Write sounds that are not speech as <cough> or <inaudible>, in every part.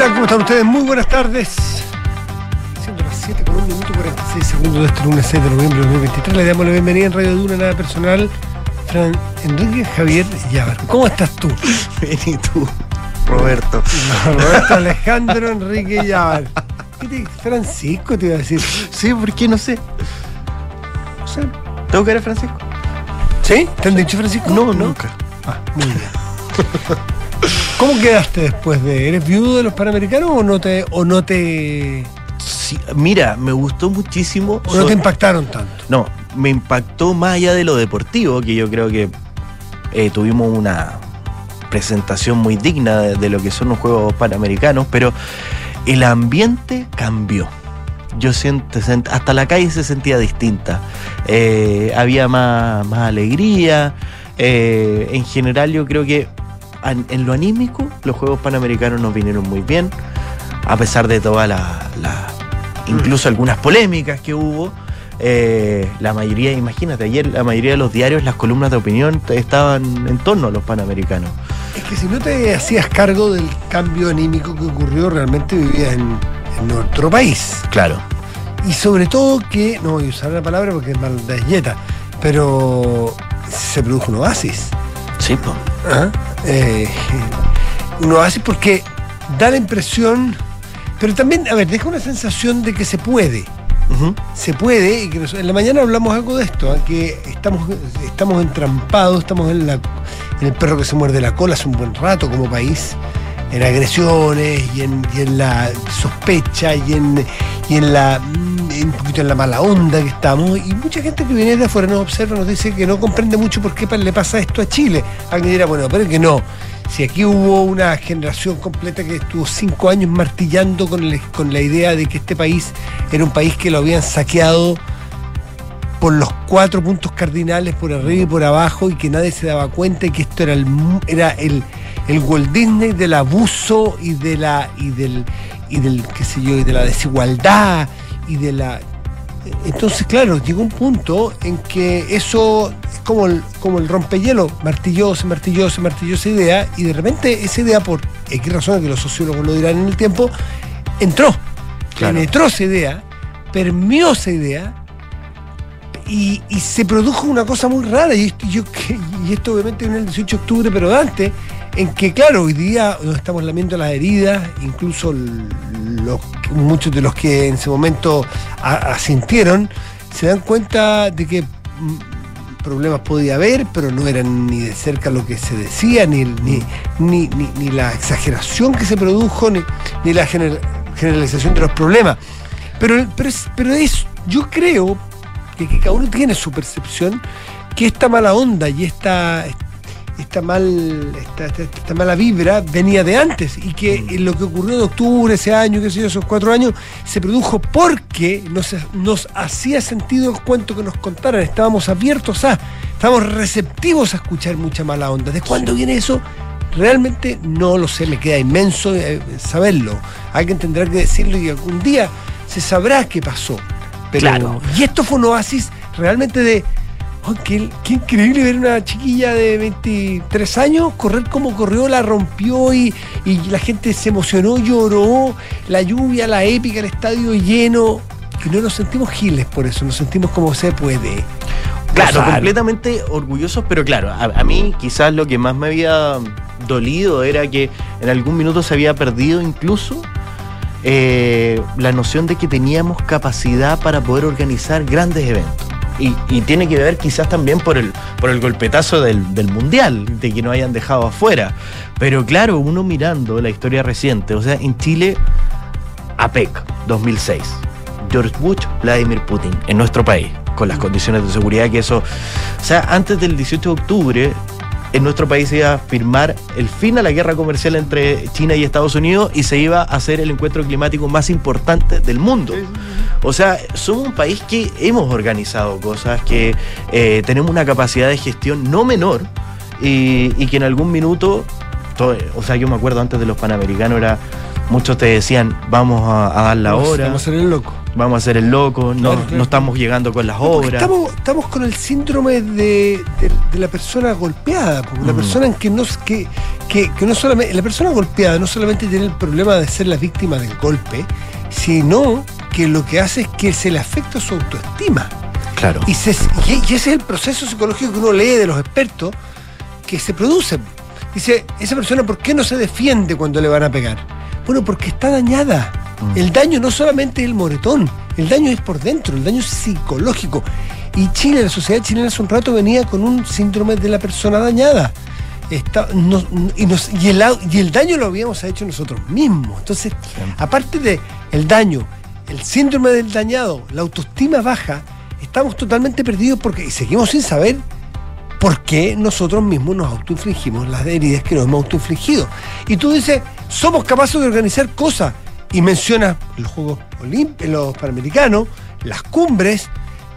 tal? ¿Cómo están ustedes? Muy buenas tardes. Siendo las 7 con 1 minuto 46 segundos de este lunes 6 de noviembre de 2023, le damos la bienvenida en Radio Duna, nada personal, Fran Enrique Javier Yabar. ¿Cómo estás tú? <laughs> Bien, ¿y tú, Roberto? Roberto Alejandro Enrique Yabar. ¿Qué te, Francisco te iba a decir? Sí, ¿por qué? No sé. No sé. ¿Tengo que ver a Francisco? ¿Sí? ¿Te han dicho Francisco? No, nunca. Ah, muy bien. <laughs> ¿Cómo quedaste después de? ¿Eres viudo de los Panamericanos o no te, o no te, Sí, mira, me gustó muchísimo. o no te impactaron tanto? No, me impactó más allá de lo deportivo, que yo creo que eh, tuvimos una presentación muy digna de, de lo que son los Juegos Panamericanos, pero el ambiente cambió. Yo siento, hasta la calle se sentía distinta. Eh, había más, más alegría. Eh, en general yo creo que en lo anímico los Juegos Panamericanos nos vinieron muy bien, a pesar de todas las... incluso algunas polémicas que hubo. Eh, la mayoría, imagínate, ayer la mayoría de los diarios, las columnas de opinión estaban en torno a los panamericanos. Es que si no te hacías cargo del cambio anímico que ocurrió, realmente vivías en, en otro país. Claro. Y sobre todo que, no voy a usar la palabra porque es maldalleta, pero se produjo un oasis. Sí, pues. ¿Ah? Eh, un oasis porque da la impresión, pero también, a ver, deja una sensación de que se puede. se puede, y que nos- en la mañana hablamos algo de esto, ¿ah? que estamos, estamos entrampados, estamos en, la, en el perro que se muerde la cola hace un buen rato como país, en agresiones y en, y en la sospecha y en, y en la un poquito en la mala onda que estamos y mucha gente que viene de afuera nos observa nos dice que no comprende mucho por qué le pasa esto a Chile. Alguien dirá bueno pero que no. Si aquí hubo una generación completa que estuvo cinco años martillando con, con la idea de que este país era un país que lo habían saqueado por los cuatro puntos cardinales, por arriba y por abajo, y que nadie se daba cuenta y que esto era el, era el, el Walt Disney del abuso y de la y del y del qué sé yo y de la desigualdad y de la entonces claro llegó un punto en que eso es como el, como el rompehielo martilló se martilló se martilló esa idea y de repente esa idea por X razones que los sociólogos lo dirán en el tiempo entró Claro. penetró esa idea permeó esa idea y, y se produjo una cosa muy rara, y esto, yo, y esto obviamente en el 18 de octubre, pero antes, en que claro, hoy día nos estamos lamiendo las heridas, incluso muchos de los que en ese momento asintieron, se dan cuenta de que mm, problemas podía haber, pero no eran ni de cerca lo que se decía, ni, ni, ni, la exageración que se produjo, ni, la gener- generalización de los problemas. Pero, pero, es, pero es, yo creo que, cada uno tiene su percepción, que esta mala onda y esta, mal, esta, esta- esta mala vibra venía de antes y que en lo que ocurrió en octubre, ese año, qué sé yo, esos cuatro años, se produjo porque nos, nos hacía sentido el cuento que nos contaran, estábamos abiertos a, estábamos receptivos a escuchar mucha mala onda. ¿De cuándo viene eso? Realmente no lo sé, me queda inmenso eh, saberlo. Alguien tendrá que decirlo y algún día se sabrá qué pasó. Pero, Claro. Y esto fue un oasis realmente de. Oh, qué, qué increíble ver una chiquilla de 23 años correr como corrió, la rompió y, y la gente se emocionó, lloró, la lluvia, la épica, el estadio lleno. Y no nos sentimos giles por eso, nos sentimos como se puede. Claro, completamente orgullosos, pero claro, a, a mí quizás lo que más me había dolido era que en algún minuto se había perdido incluso eh, la noción de que teníamos capacidad para poder organizar grandes eventos. Y, tiene que ver quizás también por el, por el golpetazo del, del Mundial, de que nos hayan dejado afuera. Pero claro, uno mirando la historia reciente, o sea, en Chile, APEC 2006, George Bush, Vladimir Putin, en nuestro país, con las condiciones de seguridad que eso... O sea, antes del 18 de octubre, en nuestro país se iba a firmar el fin a la guerra comercial entre China y Estados Unidos y se iba a hacer el encuentro climático más importante del mundo. O sea, somos un país que hemos organizado cosas, que eh, tenemos una capacidad de gestión no menor y, y que en algún minuto, todo- o sea, yo me acuerdo antes de los Panamericanos, era, muchos te decían, vamos a, a dar la hora. Vamos a ser el loco. Vamos a hacer el loco, no, Claro, claro. no estamos llegando con las No, obras. Estamos, estamos con el síndrome de, de- de la persona golpeada, porque la Mm. persona en que no, que, que, que no solamente, la persona golpeada no solamente tiene el problema de ser la víctima del golpe, sino que lo que hace es que se le afecta su autoestima. Claro. Y, se- y- y ese es el proceso psicológico que uno lee de los expertos que se produce. Dice, esa persona, ¿por qué no se defiende cuando le van a pegar? Bueno, porque está dañada. Mm. El daño no solamente es el moretón, el daño es por dentro, el daño es psicológico. Y Chile, la sociedad chilena hace un rato venía con un síndrome de la persona dañada. Está- y, nos- y el, au- y el daño lo habíamos hecho nosotros mismos. Entonces, aparte de el daño, el síndrome del dañado, la autoestima baja, estamos totalmente perdidos porque y seguimos sin saber por qué nosotros mismos nos autoinfligimos las heridas que nos hemos autoinfligido. Y tú dices, somos capaces de organizar cosas y mencionas los Juegos Olímpicos, los Panamericanos, las cumbres,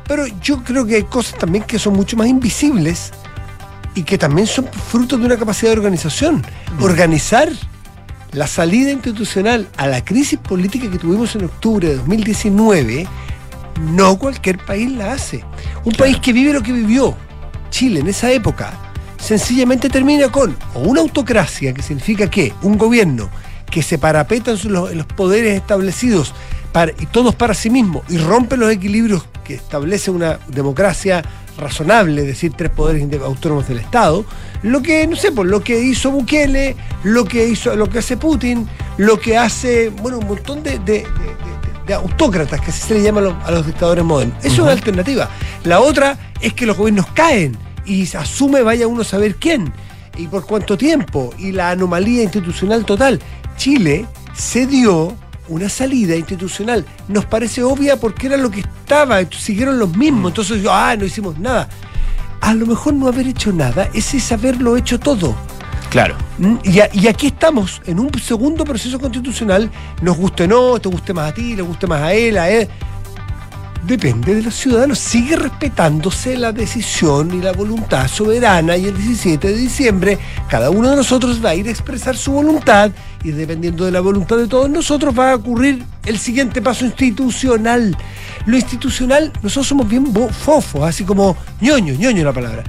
pero yo creo que hay cosas también que son mucho más invisibles y que también son fruto de una capacidad de organización. Organizar la salida institucional a la crisis política que tuvimos en octubre de 2019, no cualquier país la hace. Un país que vive lo que vivió Chile en esa época, sencillamente termina con una autocracia, que significa que un gobierno que se parapeta en, los, poderes establecidos y todos para sí mismos y rompe los equilibrios que establece una democracia razonable, es decir, tres poderes autónomos del Estado, lo que, no sé, pues lo que hizo Bukele, lo que hizo, lo que hace Putin, lo que hace, bueno, un montón de- de- autócratas, que así se le llama a los, a los dictadores modernos. Eso es una alternativa. La otra es que los gobiernos caen y se asume vaya uno a saber quién y por cuánto tiempo y la anomalía institucional total. Chile se dio una salida institucional. Nos parece obvia porque era lo que estaba, siguieron los mismos, entonces yo, ah, no hicimos nada. A lo mejor no haber hecho nada ese es haberlo hecho todo. Claro. Y, aquí estamos, en un segundo proceso constitucional, nos guste o no, te guste más a ti, le guste más a él, a él. Depende de los ciudadanos, sigue respetándose la decisión y la voluntad soberana y el 17 de diciembre cada uno de nosotros va a ir a expresar su voluntad y dependiendo de la voluntad de todos nosotros va a ocurrir el siguiente paso institucional. Lo institucional, nosotros somos bien fofos, así como ñoño, ñoño la palabra.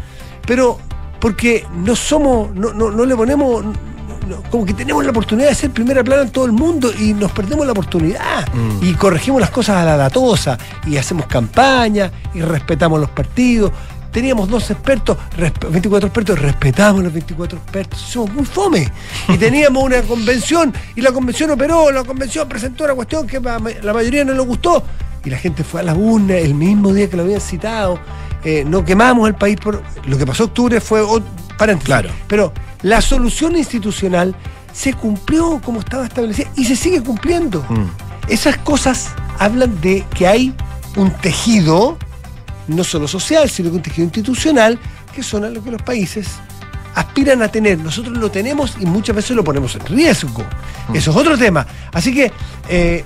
Pero porque no somos, no, no, no le ponemos, no, como que tenemos la oportunidad de ser primera plana en todo el mundo y nos perdemos la oportunidad Mm. y corregimos las cosas a la datosa y hacemos campaña y respetamos los partidos. Teníamos dos expertos, resp- 24 expertos, respetamos los 24 expertos, somos muy fome. <laughs> Y teníamos una convención y la convención operó, la convención presentó una cuestión que la mayoría no le gustó y la gente fue a la urna el mismo día que lo habían citado. Eh, no quemamos el país por. Lo que pasó en octubre fue. ot- paréntesis. Claro. Pero la solución institucional se cumplió como estaba establecida y se sigue cumpliendo. Mm. Esas cosas hablan de que hay un tejido, no solo social, sino que un tejido institucional, que son a lo que los países aspiran a tener. Nosotros lo tenemos y muchas veces lo ponemos en riesgo. Eso es otro tema. Así que eh,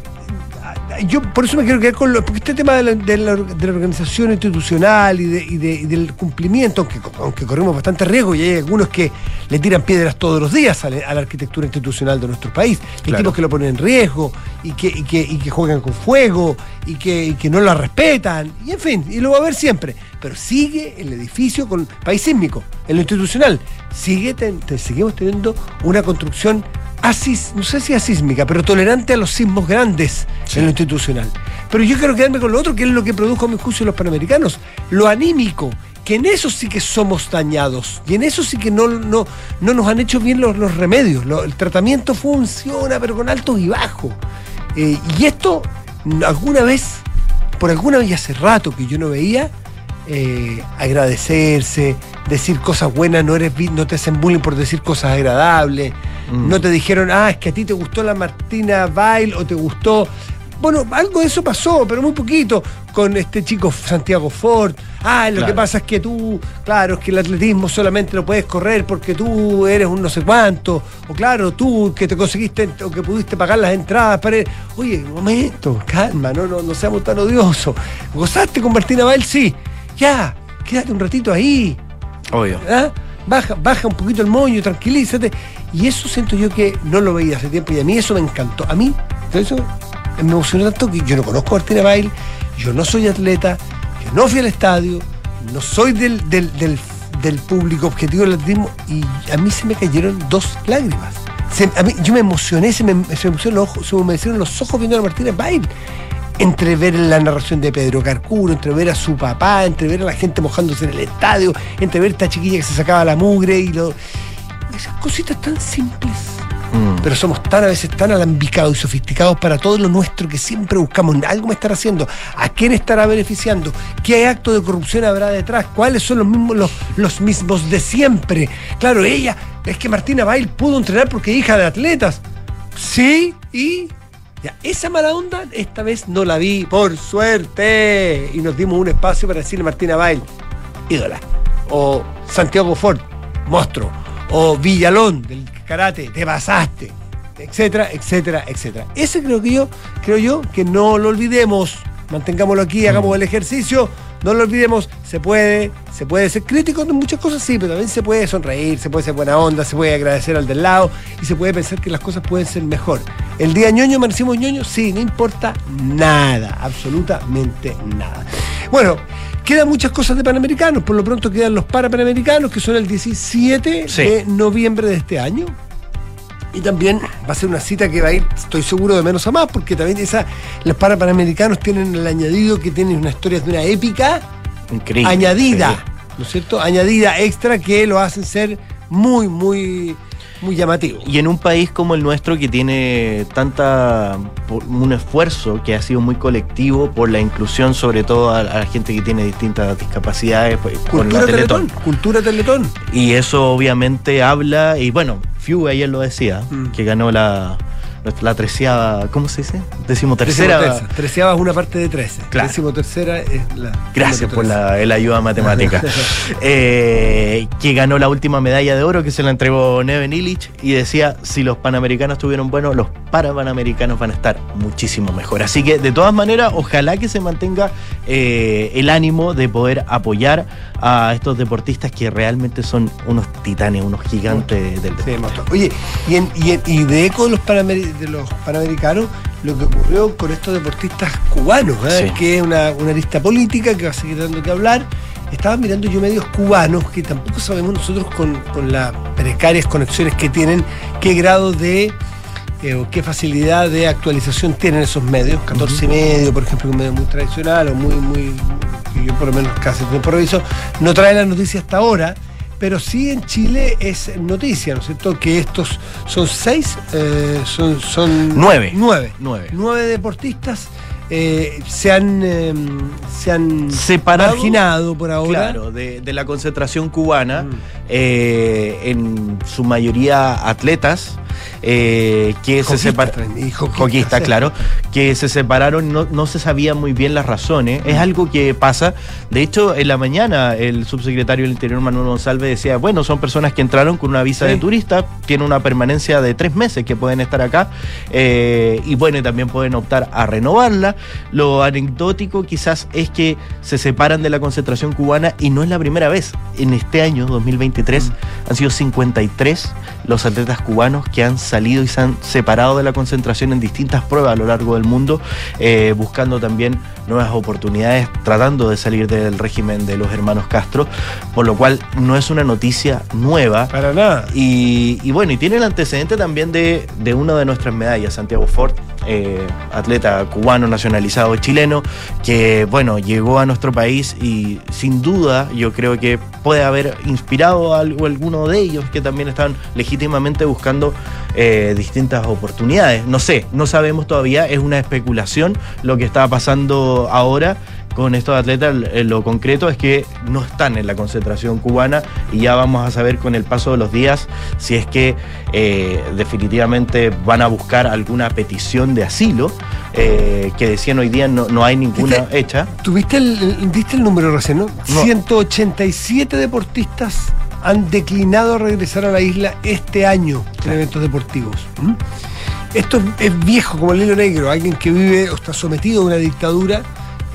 yo por eso me quiero quedar con lo, porque este tema de la, de la- de la organización institucional y, de- y de- y del cumplimiento, aunque, aunque corremos bastante riesgo y hay algunos que le tiran piedras todos los días a la, a la arquitectura institucional de nuestro país, hay Claro. tipos que lo ponen en riesgo y que, y que, y que juegan con fuego y que, y que no la respetan, y en fin, y lo va a haber siempre. Pero sigue el edificio con país sísmico, en lo institucional, sigue ten- te- seguimos teniendo una construcción asis, no sé si asísmica, pero tolerante a los sismos grandes Sí. en lo institucional. Pero yo quiero quedarme con lo otro, que es lo que produjo a mi juicio los panamericanos, lo anímico, que en eso sí que somos dañados, y en eso sí que no, no, no nos han hecho bien los, los remedios. Lo- el tratamiento funciona, pero con altos y bajos. Eh, y esto, alguna vez, por alguna vez hace rato que yo no veía, eh, agradecerse, decir cosas buenas, no, eres, no te hacen bullying por decir cosas agradables, Mm. no te dijeron, ah, es que a ti te gustó la Martina Bail o te gustó. Bueno, algo de eso pasó, pero muy poquito, con este chico Santiago Ford. Ah, lo Claro. que pasa es que tú, claro, es que el atletismo solamente lo puedes correr porque tú eres un no sé cuánto. O claro, tú que te conseguiste o que pudiste pagar las entradas para. Oye, un momento, calma, no, no, no seamos tan odiosos. ¿Gozaste con Martina Bail? Sí. Ya, quédate un ratito ahí. Obvio. ¿ah? Baja, baja un poquito el moño, tranquilízate. Y eso siento yo que no lo veía hace tiempo y a mí eso me encantó. A mí, eso me emocionó tanto que yo no conozco a Martina Bail, yo no soy atleta, yo no fui al estadio, no soy del, del, del, del público objetivo del atletismo y a mí se me cayeron dos lágrimas. Se- a mí- yo me emocioné, se me, se me pusieron los ojos, se me humedecieron los ojos viendo a Martina Bail. Entre ver la narración de Pedro Carcuro, entre ver a su papá, entre ver a la gente mojándose en el estadio, entre ver a esta chiquilla que se sacaba la mugre y lo. Esas cositas tan simples. Mm. Pero somos tan a veces tan alambicados y sofisticados para todo lo nuestro que siempre buscamos algo me estará haciendo, a quién estará beneficiando, qué acto de corrupción habrá detrás, cuáles son los mismos, los, los mismos de siempre. Claro, ella, es que Martina Bail pudo entrenar porque es hija de atletas. Sí, y ya, esa mala onda esta vez no la vi, por suerte. Y nos dimos un espacio para decirle Martina Bail, ídola. O Santiago Ford, monstruo. O Villalón, del karate, te pasaste. Etcétera, etcétera, etcétera. Ese creo que yo, creo yo, que no lo olvidemos. Mantengámoslo aquí, hagamos el ejercicio. No lo olvidemos, se puede, se puede ser crítico de muchas cosas, sí, pero también se puede sonreír, se puede ser buena onda, se puede agradecer al del lado y se puede pensar que las cosas pueden ser mejor. El día ñoño, amanecimos ñoño, sí, no importa nada, absolutamente nada. Bueno, quedan muchas cosas de Panamericanos, por lo pronto quedan los Parapanamericanos, que son el 17 Sí. de noviembre de este año. Y también va a ser una cita que va a ir, estoy seguro, de menos a más, porque también esa, los Parapanamericanos tienen el añadido que tienen una historia de una épica Increíble. añadida, Sí. ¿no es cierto? Añadida extra que lo hacen ser muy, muy, muy llamativo. Y en un país como el nuestro que tiene tanta un esfuerzo que ha sido muy colectivo por la inclusión sobre todo a, a la gente que tiene distintas discapacidades pues, con Cultura la Teletón, Teletón. cultura Teletón. Y eso obviamente habla, y bueno, Fiu ayer lo decía, Mm. que ganó la, la treceava, ¿cómo se dice? Decimotercera. Decimotercera. Treceava es una parte de trece. Claro. Decimotercera es la. Gracias por la, la ayuda matemática. <laughs> Eh, que ganó la última medalla de oro que se la entregó Neven Illich y decía, si los panamericanos estuvieron buenos, los parapanamericanos van a estar muchísimo mejor. Así que de todas maneras, ojalá que se mantenga eh, el ánimo de poder apoyar a estos deportistas que realmente son unos titanes, unos gigantes del Sí, monstruo. Oye, y, en- y en- y de eco de los, panameri- de los panamericanos, lo que ocurrió con estos deportistas cubanos, ¿eh? Sí. que es una, una lista política que va a seguir dando que hablar. Estaba mirando yo medios cubanos que tampoco sabemos nosotros con, con las precarias conexiones que tienen, qué grado de eh, o qué facilidad de actualización tienen esos medios. 14 y medio, por ejemplo, un medio muy tradicional o muy, muy, yo por lo menos casi tiempo reviso, no trae las noticias hasta ahora. Pero sí en Chile es noticia, ¿no es cierto? Que estos son seis, eh, son, son Nueve. nueve, Nueve. nueve deportistas eh, se han, eh, se han Separado. marginado por ahora. Claro, de, de la concentración cubana, Mm. eh, en su mayoría atletas, eh, que se separaron. sí. claro, que se separaron, no, no se sabía muy bien las razones. Es algo que pasa. De hecho, en la mañana el subsecretario del Interior, Manuel González, decía, bueno, son personas que entraron con una visa Sí. de turista, tienen una permanencia de tres meses que pueden estar acá, eh, y bueno, y también pueden optar a renovarla. Lo anecdótico quizás es que se separan de la concentración cubana y no es la primera vez. En este año, 2023, han sido 53 los atletas cubanos que han salido y se han separado de la concentración en distintas pruebas a lo largo del mundo, eh, buscando también nuevas oportunidades, tratando de salir del régimen de los hermanos Castro, por lo cual no es una noticia nueva. Para nada. Y, y bueno, y tiene el antecedente también de, de una de nuestras medallas, Santiago Ford, eh, atleta cubano nacionalizado chileno, que bueno, llegó a nuestro país y sin duda yo creo que puede haber inspirado a alguno de ellos que también están legítimamente buscando eh, distintas oportunidades. No sé, no sabemos todavía, es una especulación lo que está pasando ahora con estos atletas, eh, lo concreto es que no están en la concentración cubana y ya vamos a saber con el paso de los días si es que eh, definitivamente van a buscar alguna petición de asilo, eh, que decían hoy día no, no hay ninguna ¿Viste? hecha. ¿Tuviste el, diste el número recién, no? No. 187 deportistas han declinado regresar a la isla este año en eventos deportivos. Esto es, es viejo como el hilo negro, alguien que vive o está sometido a una dictadura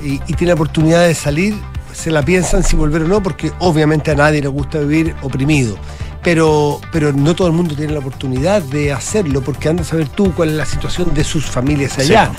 y, y tiene la oportunidad de salir, se la piensan si volver o no, porque obviamente a nadie le gusta vivir oprimido. Pero, pero no todo el mundo tiene la oportunidad de hacerlo, porque anda a saber tú cuál es la situación de sus familias allá.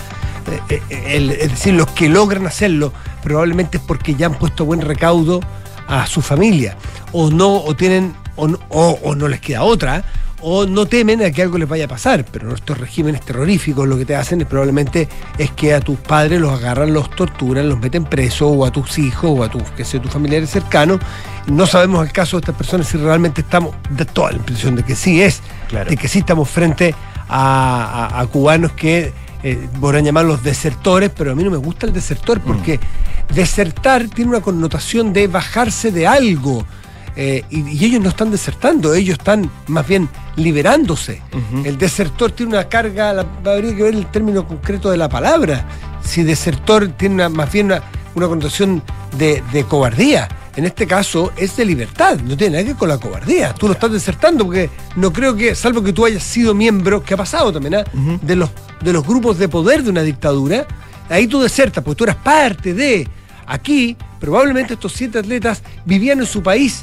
Sí. eh, eh, es decir, los que logran hacerlo probablemente es porque ya han puesto buen recaudo a su familia, o no, o tienen, o, o no les queda otra, o no temen a que algo les vaya a pasar, pero nuestros regímenes terroríficos lo que te hacen es probablemente es que a tus padres los agarran, los torturan, los meten presos, o a tus hijos, o a tus, que tus familiares cercanos. No sabemos el caso de estas personas si realmente estamos, de toda la impresión de que sí es, de que sí estamos frente a, cubanos que eh, podrán llamarlos desertores, pero a mí no me gusta el desertor porque mm. desertar tiene una connotación de bajarse de algo eh, y, ellos no están desertando, ellos están más bien liberándose. El desertor tiene una carga, habría que ver el término concreto de la palabra. Si desertor tiene más bien una, connotación de, cobardía. En este caso es de libertad, no tiene nada que ver con la cobardía. Tú lo estás desertando porque no creo que, salvo que tú hayas sido miembro, que ha pasado también, ¿ah? de, los, de los grupos de poder de una dictadura, ahí tú desertas, porque tú eras parte de. Aquí, probablemente estos siete atletas vivían en su país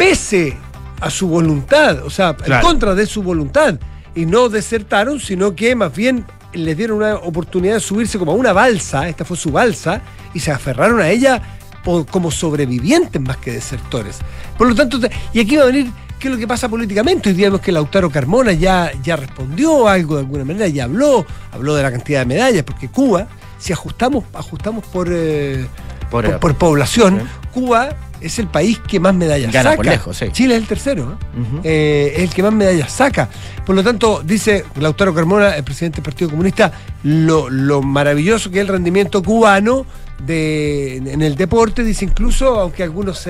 pese a su voluntad, o sea, en contra de su voluntad. Y no desertaron, sino que más bien les dieron una oportunidad de subirse como a una balsa, esta fue su balsa, y se aferraron a ella como sobrevivientes más que desertores. Por lo tanto, y aquí va a venir qué es lo que pasa políticamente. Hoy día vemos que Lautaro Carmona ya, ya respondió algo de alguna manera, ya habló, habló de la cantidad de medallas, porque Cuba, si ajustamos, ajustamos por, eh, por, población, Cuba es el país que más medallas saca. Chile es el tercero, eh, es el que más medallas saca. Por lo tanto, dice Lautaro Carmona, el presidente del Partido Comunista, lo, maravilloso que es el rendimiento cubano de, en el deporte, dice incluso, aunque algunos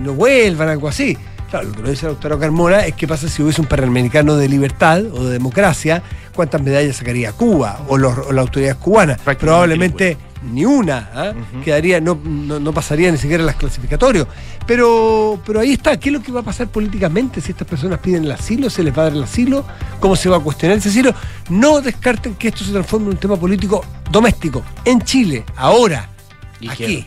no vuelvan, algo así. Claro, lo que nos dice Lautaro Carmona es qué pasa si hubiese un Panamericano de libertad o de democracia, cuántas medallas sacaría Cuba o, los, o las autoridades cubanas. Probablemente ni una, ¿ah? quedaría, no, no, pasaría ni siquiera las clasificatorios. Pero, pero ahí está, ¿qué es lo que va a pasar políticamente si estas personas piden el asilo? ¿Se les va a dar el asilo? ¿Cómo se va a cuestionar ese asilo? No descarten que esto se transforme en un tema político doméstico, en Chile, ahora. Y Aquí.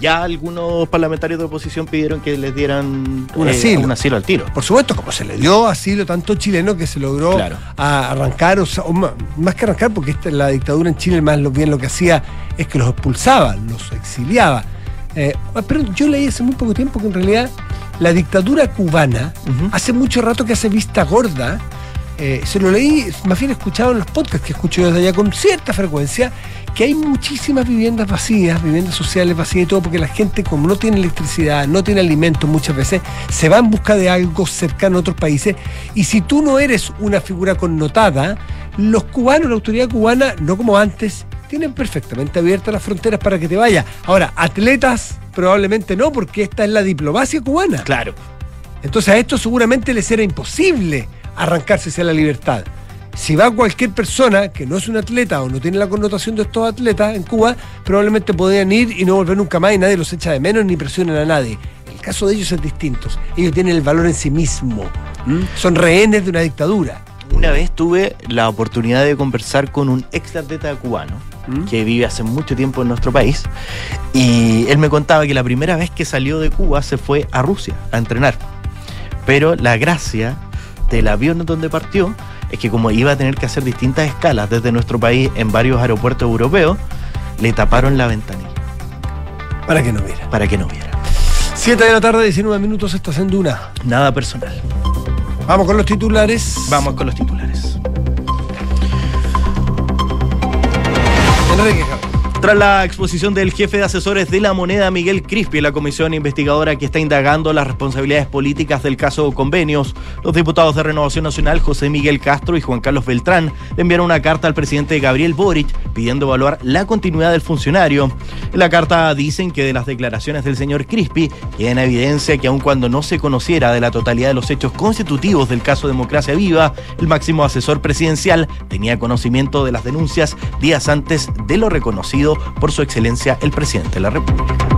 ya algunos parlamentarios de oposición pidieron que les dieran un, eh, asilo. un asilo al tiro. Por supuesto, como se le dio asilo tanto chileno que se logró arrancar, o, más que arrancar, porque esta, la dictadura en Chile más lo, bien lo que hacía es que los expulsaba, los exiliaba. Eh, pero yo leí hace muy poco tiempo que en realidad la dictadura cubana hace mucho rato que hace vista gorda. Eh, se lo leí, más bien escuchado en los podcasts que escucho desde allá con cierta frecuencia, que hay muchísimas viviendas vacías, viviendas sociales vacías y todo, porque la gente como no tiene electricidad, no tiene alimentos muchas veces, se va en busca de algo cercano a otros países. Y si tú no eres una figura connotada, los cubanos, la autoridad cubana, no como antes, tienen perfectamente abiertas las fronteras para que te vayas. Ahora, atletas probablemente no, porque esta es la diplomacia cubana. Claro. Entonces a esto seguramente les era imposible arrancarse hacia la libertad si va cualquier persona que no es un atleta o no tiene la connotación de estos atletas en Cuba, probablemente podrían ir y no volver nunca más y nadie los echa de menos ni presionan a nadie. El caso de ellos es distinto. Ellos tienen el valor en sí mismo. Son rehenes de una dictadura. Una vez tuve la oportunidad de conversar con un ex atleta cubano que vive hace mucho tiempo en nuestro país y él me contaba que la primera vez que salió de Cuba se fue a Rusia a entrenar. Pero la gracia del avión donde partió es que como iba a tener que hacer distintas escalas desde nuestro país en varios aeropuertos europeos, le taparon la ventanilla. Para que no viera. Para que no viera. 7 de la tarde, 19 minutos, estás en Duna. Nada personal. Vamos con los titulares. Vamos con los titulares. Enrique tras la exposición del jefe de asesores de la moneda, Miguel Crispi, la comisión investigadora que está indagando las responsabilidades políticas del caso Convenios, los diputados de Renovación Nacional, José Miguel Castro y Juan Carlos Beltrán, enviaron una carta al presidente Gabriel Boric pidiendo evaluar la continuidad del funcionario. En la carta dicen que de las declaraciones del señor Crispi queda en evidencia que aun cuando no se conociera de la totalidad de los hechos constitutivos del caso Democracia Viva, el máximo asesor presidencial tenía conocimiento de las denuncias días antes de lo reconocido por su excelencia el presidente de la República.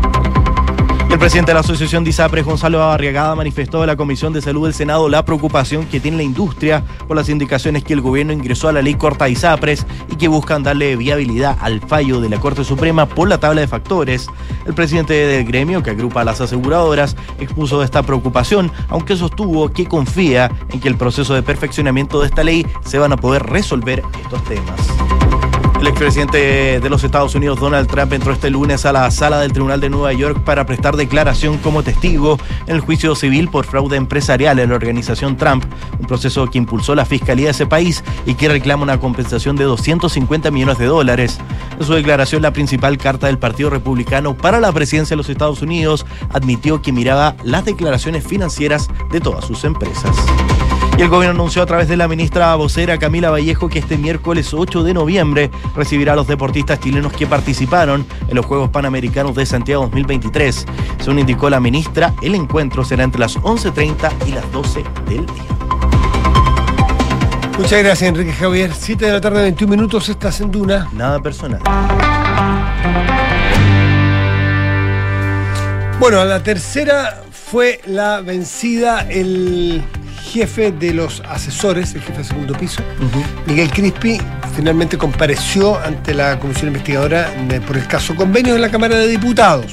El presidente de la Asociación de Gonzalo Arriagada, manifestó en la Comisión de Salud del Senado la preocupación que tiene la industria por las indicaciones que el gobierno ingresó a la ley corta ISAPRES y que buscan darle viabilidad al fallo de la Corte Suprema por la tabla de factores. El presidente del gremio, que agrupa a las aseguradoras, expuso esta preocupación, aunque sostuvo que confía en que el proceso de perfeccionamiento de esta ley se van a poder resolver estos temas. El expresidente de los Estados Unidos, Donald Trump, entró este lunes a la sala del Tribunal de Nueva York para prestar declaración como testigo en el juicio civil por fraude empresarial en la organización Trump, un proceso que impulsó la fiscalía de ese país y que reclama una compensación de 250 millones de dólares. En su declaración, la principal carta del Partido Republicano para la presidencia de los Estados Unidos admitió que miraba las declaraciones financieras de todas sus empresas. Y el gobierno anunció a través de la ministra vocera Camila Vallejo que este miércoles 8 de noviembre recibirá a los deportistas chilenos que participaron en los Juegos Panamericanos de Santiago 2023. Según indicó la ministra, el encuentro será entre las 11.30 y las 12 del día. Muchas gracias, Enrique Javier. 7 de la tarde, 21 minutos, estás en Duna. Nada personal. Bueno, la tercera fue la vencida el jefe de los asesores, el jefe de segundo piso, Miguel Crispi, finalmente compareció ante la comisión investigadora por el caso convenio en la Cámara de Diputados.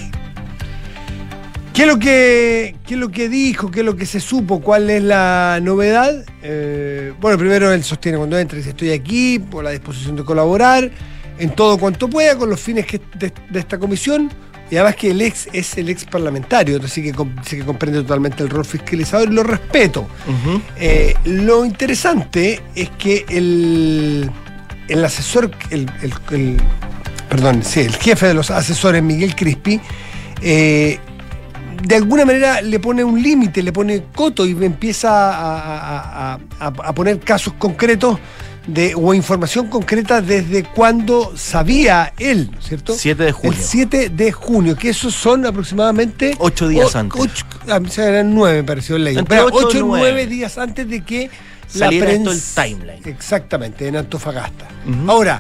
¿Qué es lo que, qué es lo que dijo? ¿Qué es lo que se supo? ¿Cuál es la novedad? Eh, bueno, primero él sostiene cuando entra, dice estoy aquí por la disposición de colaborar en todo cuanto pueda con los fines de esta comisión y además que el ex es el ex parlamentario, así que, que comprende totalmente el rol fiscalizador y lo respeto. Eh, lo interesante es que el, el asesor, el, perdón, sí, el jefe de los asesores, Miguel Crispi, eh, de alguna manera le pone un límite, le pone coto y empieza a, a poner casos concretos de, o información concreta desde cuando sabía él, ¿cierto? 7 de junio. El 7 de junio, que esos son aproximadamente... 8 días antes. Ocho, ah, eran 9, me pareció el ley. 8 o 9 días antes de que la prensa... el timeline. Exactamente, en Antofagasta. Ahora,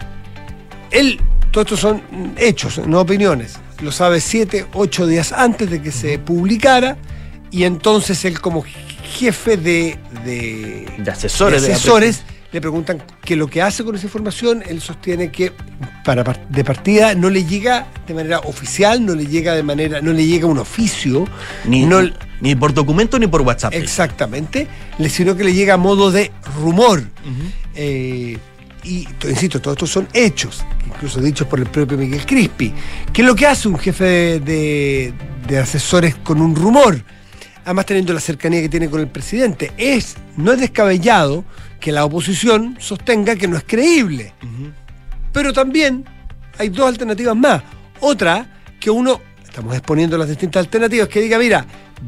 él, todo esto son hechos, no opiniones. Lo sabe 7, 8 días antes de que se publicara y entonces él como jefe de, de, de asesores, de asesores le preguntan qué lo que hace con esa información, él sostiene que para de partida no le llega de manera oficial, no le llega de manera, no le llega un oficio, ni, ni por documento ni por WhatsApp. Exactamente, sino que le llega a modo de rumor. Eh, y insisto, todos estos son hechos, incluso dichos por el propio Miguel Crispi. ¿Qué es lo que hace un jefe de, de asesores con un rumor? Además teniendo la cercanía que tiene con el presidente. Es, no es descabellado que la oposición sostenga que no es creíble. Pero también hay dos alternativas más. Otra, que uno, estamos exponiendo las distintas alternativas, que diga, mira,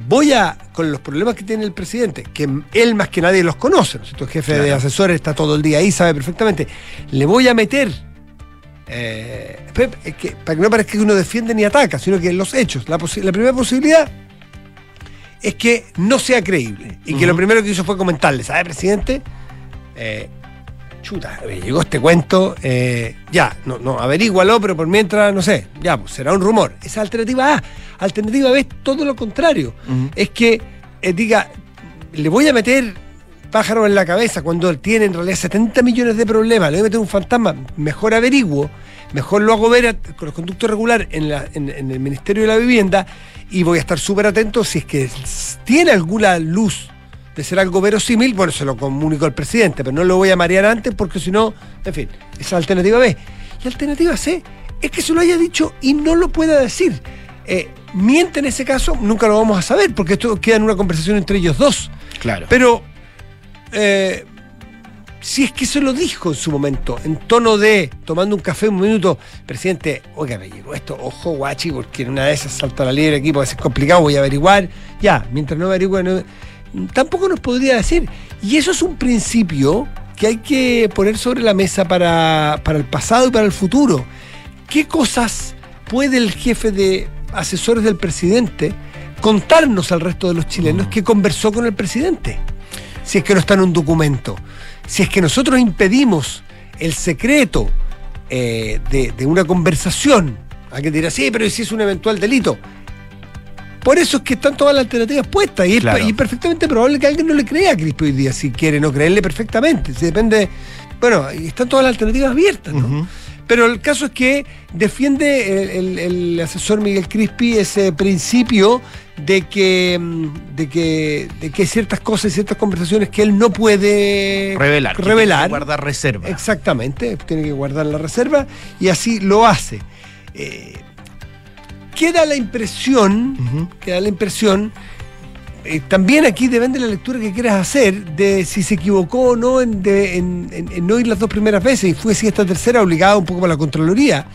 voy a, con los problemas que tiene el presidente, que él más que nadie los conoce, ¿no es jefe de asesores está todo el día ahí, sabe perfectamente, le voy a meter, eh, que, para que no parezca que uno defiende ni ataca, sino que los hechos, la, la primera posibilidad es que no sea creíble y que lo primero que hizo fue comentarle, ¿sabe, presidente? Eh, chuta, llegó este cuento, eh, ya, no, no, averígualo, pero por mientras, no sé, ya, pues será un rumor. Esa alternativa A. Alternativa B es todo lo contrario. Es que eh, diga, le voy a meter pájaro en la cabeza cuando él tiene en realidad 70 millones de problemas, le voy a meter un fantasma, mejor averiguo, mejor lo hago ver con los conductos regulares en, en el Ministerio de la Vivienda y voy a estar súper atento si es que tiene alguna luz de ser algo verosímil, bueno, se lo comunico al presidente, pero no lo voy a marear antes porque si no, en fin, esa es alternativa B. Y alternativa C es que se lo haya dicho y no lo pueda decir. Eh, miente en ese caso, nunca lo vamos a saber porque esto queda en una conversación entre ellos dos. Claro. Pero eh, si es que se lo dijo en su momento, en tono de tomando un café un minuto, presidente, oiga, me llegó esto, ojo guachi, porque en una de esas salto a la liebre aquí, puede ser complicado, voy a averiguar. Ya, mientras no averigüe, no, tampoco nos podría decir. Y eso es un principio que hay que poner sobre la mesa para, el pasado y para el futuro. ¿Qué cosas puede el jefe de asesores del presidente contarnos al resto de los chilenos mm. que conversó con el presidente? Si es que no está en un documento. Si es que nosotros impedimos el secreto eh, de, una conversación, que dirá, sí, pero si es un eventual delito. Por eso es que están todas las alternativas puestas y es, perfectamente probable que alguien no le crea a Crispo hoy día, si quiere no creerle perfectamente. Si depende, bueno, están todas las alternativas abiertas, ¿no? Pero el caso es que defiende el, el asesor Miguel Crispi ese principio de que, mm, de que, de que hay ciertas cosas y ciertas conversaciones que él no puede revelar. revelar. Tiene que guardar reserva. Exactamente, tiene que guardar la reserva y así lo hace. Eh, queda la impresión, queda la impresión, eh, también aquí depende de la lectura que quieras hacer, de si se equivocó o no en, en, no ir las dos primeras veces y fue si esta tercera obligada un poco por la Contraloría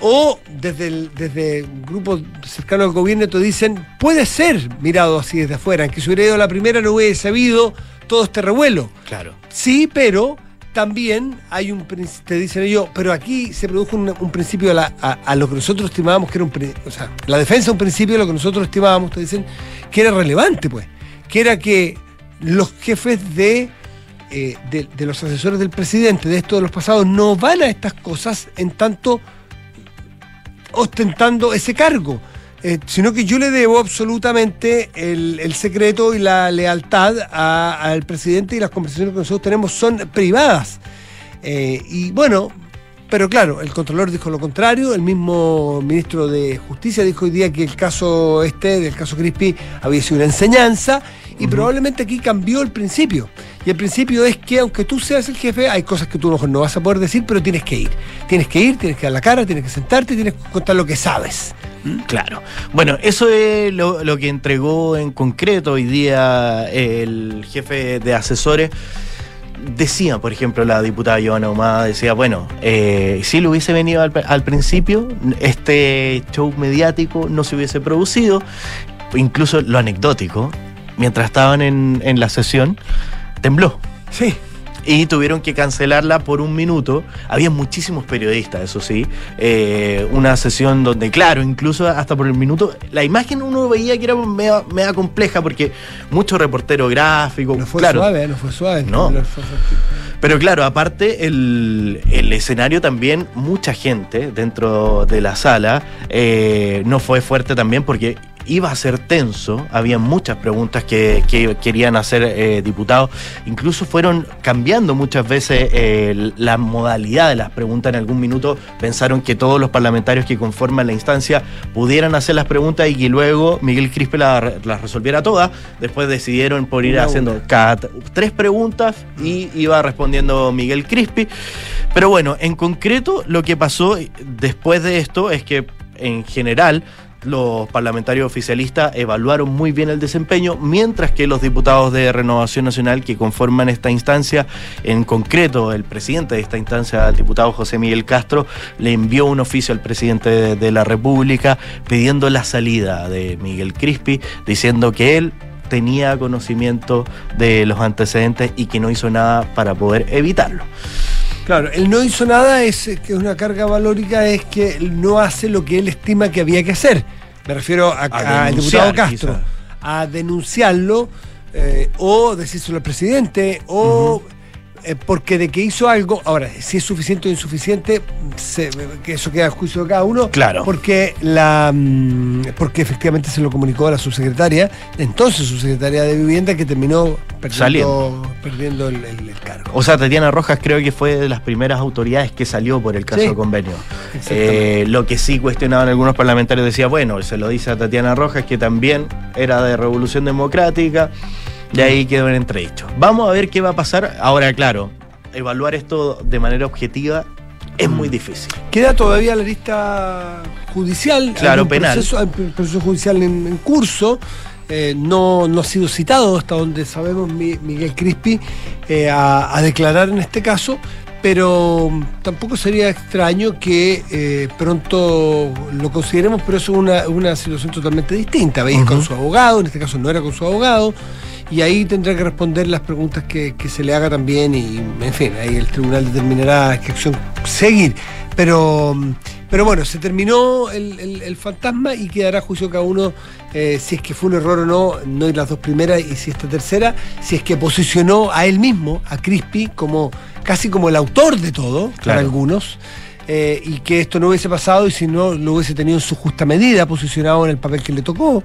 o desde el, desde grupo cercano al gobierno te dicen, puede ser mirado así desde afuera, que si hubiera ido la primera no hubiera sabido todo este revuelo. Claro. Sí, pero también hay un te dicen ellos, pero aquí se produjo un, principio a, lo que nosotros estimábamos que era un o sea, la defensa un principio de lo que nosotros estimábamos, te dicen, que era relevante, pues, que era que los jefes de, eh, de, de los asesores del presidente de esto de los pasados no van a estas cosas en tanto ostentando ese cargo. Eh, sino que yo le debo absolutamente el, secreto y la lealtad al presidente y las conversaciones que nosotros tenemos son privadas. Eh, y bueno, pero claro, el controlador dijo lo contrario, el mismo ministro de Justicia dijo hoy día que el caso este, del caso Crispi, había sido una enseñanza y probablemente aquí cambió el principio. Y el principio es que aunque tú seas el jefe, hay cosas que tú mejor no vas a poder decir, pero tienes que ir. Tienes que ir, tienes que dar la cara, tienes que sentarte, tienes que contar lo que sabes. ¿Mm? Claro. Bueno, eso es lo, que entregó en concreto hoy día el jefe de asesores decía, por ejemplo, la diputada Joana Humada, decía, bueno, eh, si él hubiese venido al, principio, este show mediático no se hubiese producido, incluso lo anecdótico, mientras estaban en, en la sesión, tembló. Sí y tuvieron que cancelarla por un minuto. Había muchísimos periodistas, eso sí. Eh, una sesión donde, claro, incluso hasta por el minuto, la imagen uno veía que era media, compleja porque muchos reporteros gráficos. No fue claro, suave, no fue suave. No. Pero claro, aparte el, escenario también, mucha gente dentro de la sala eh, no fue fuerte también porque iba a ser tenso, había muchas preguntas que, querían hacer eh, diputados, incluso fueron cambiando muchas veces eh, la modalidad de las preguntas. En algún minuto, pensaron que todos los parlamentarios que conforman la instancia pudieran hacer las preguntas y que luego Miguel Crispe las resolviera todas, después decidieron por ir haciendo cada tres preguntas y iba respondiendo Miguel Crispi, pero bueno, en concreto lo que pasó después de esto es que en general los parlamentarios oficialistas evaluaron muy bien el desempeño, mientras que los diputados de Renovación Nacional que conforman esta instancia, en concreto el presidente de esta instancia, el diputado José Miguel Castro, le envió un oficio al presidente de, la República pidiendo la salida de Miguel Crispi, diciendo que él tenía conocimiento de los antecedentes y que no hizo nada para poder evitarlo. Claro, él no hizo nada, es que es una carga valórica, es que no hace lo que él estima que había que hacer. Me refiero al diputado Castro, a denunciarlo eh, o decírselo al presidente o eh, porque de que hizo algo, ahora, si es suficiente o insuficiente, que eso queda a juicio de cada uno. Claro. Porque, la, mm, porque efectivamente se lo comunicó a la subsecretaria, entonces subsecretaria de Vivienda, que terminó perdiendo, perdiendo el, cargo. O sea, Tatiana Rojas creo que fue de las primeras autoridades que salió por el caso de convenio. Eh, lo que sí cuestionaban algunos parlamentarios decía, bueno, se lo dice a Tatiana Rojas, que también era de Revolución Democrática. Y ahí quedó en entredicho. Vamos a ver qué va a pasar. Ahora, claro, evaluar esto de manera objetiva es muy difícil. Queda todavía la lista judicial. Claro, penal. Proceso, proceso judicial en, curso. Eh, no, no, ha sido citado, hasta donde sabemos Miguel Crispi, eh, a, declarar en este caso, pero tampoco sería extraño que eh, pronto lo consideremos, pero eso es una, situación totalmente distinta. Veis con su abogado, en este caso no era con su abogado y ahí tendrá que responder las preguntas que, se le haga también y, en fin, ahí el tribunal determinará qué acción seguir. Pero, pero bueno, se terminó el, fantasma y quedará juicio cada uno eh, si es que fue un error o no, no ir las dos primeras y si esta tercera, si es que posicionó a él mismo, a Crispy, como casi como el autor de todo, para algunos. Eh, y que esto no hubiese pasado y si no lo hubiese tenido en su justa medida, posicionado en el papel que le tocó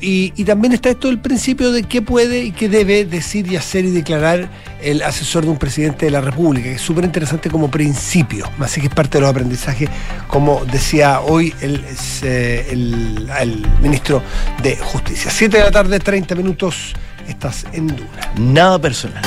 y, también está esto del principio de qué puede y qué debe decir y hacer y declarar el asesor de un presidente de la República, que es súper interesante como principio, así que es parte de los aprendizajes, como decía hoy el, el, ministro de Justicia. Siete de la tarde, 30 minutos, estás en duda. Nada personal.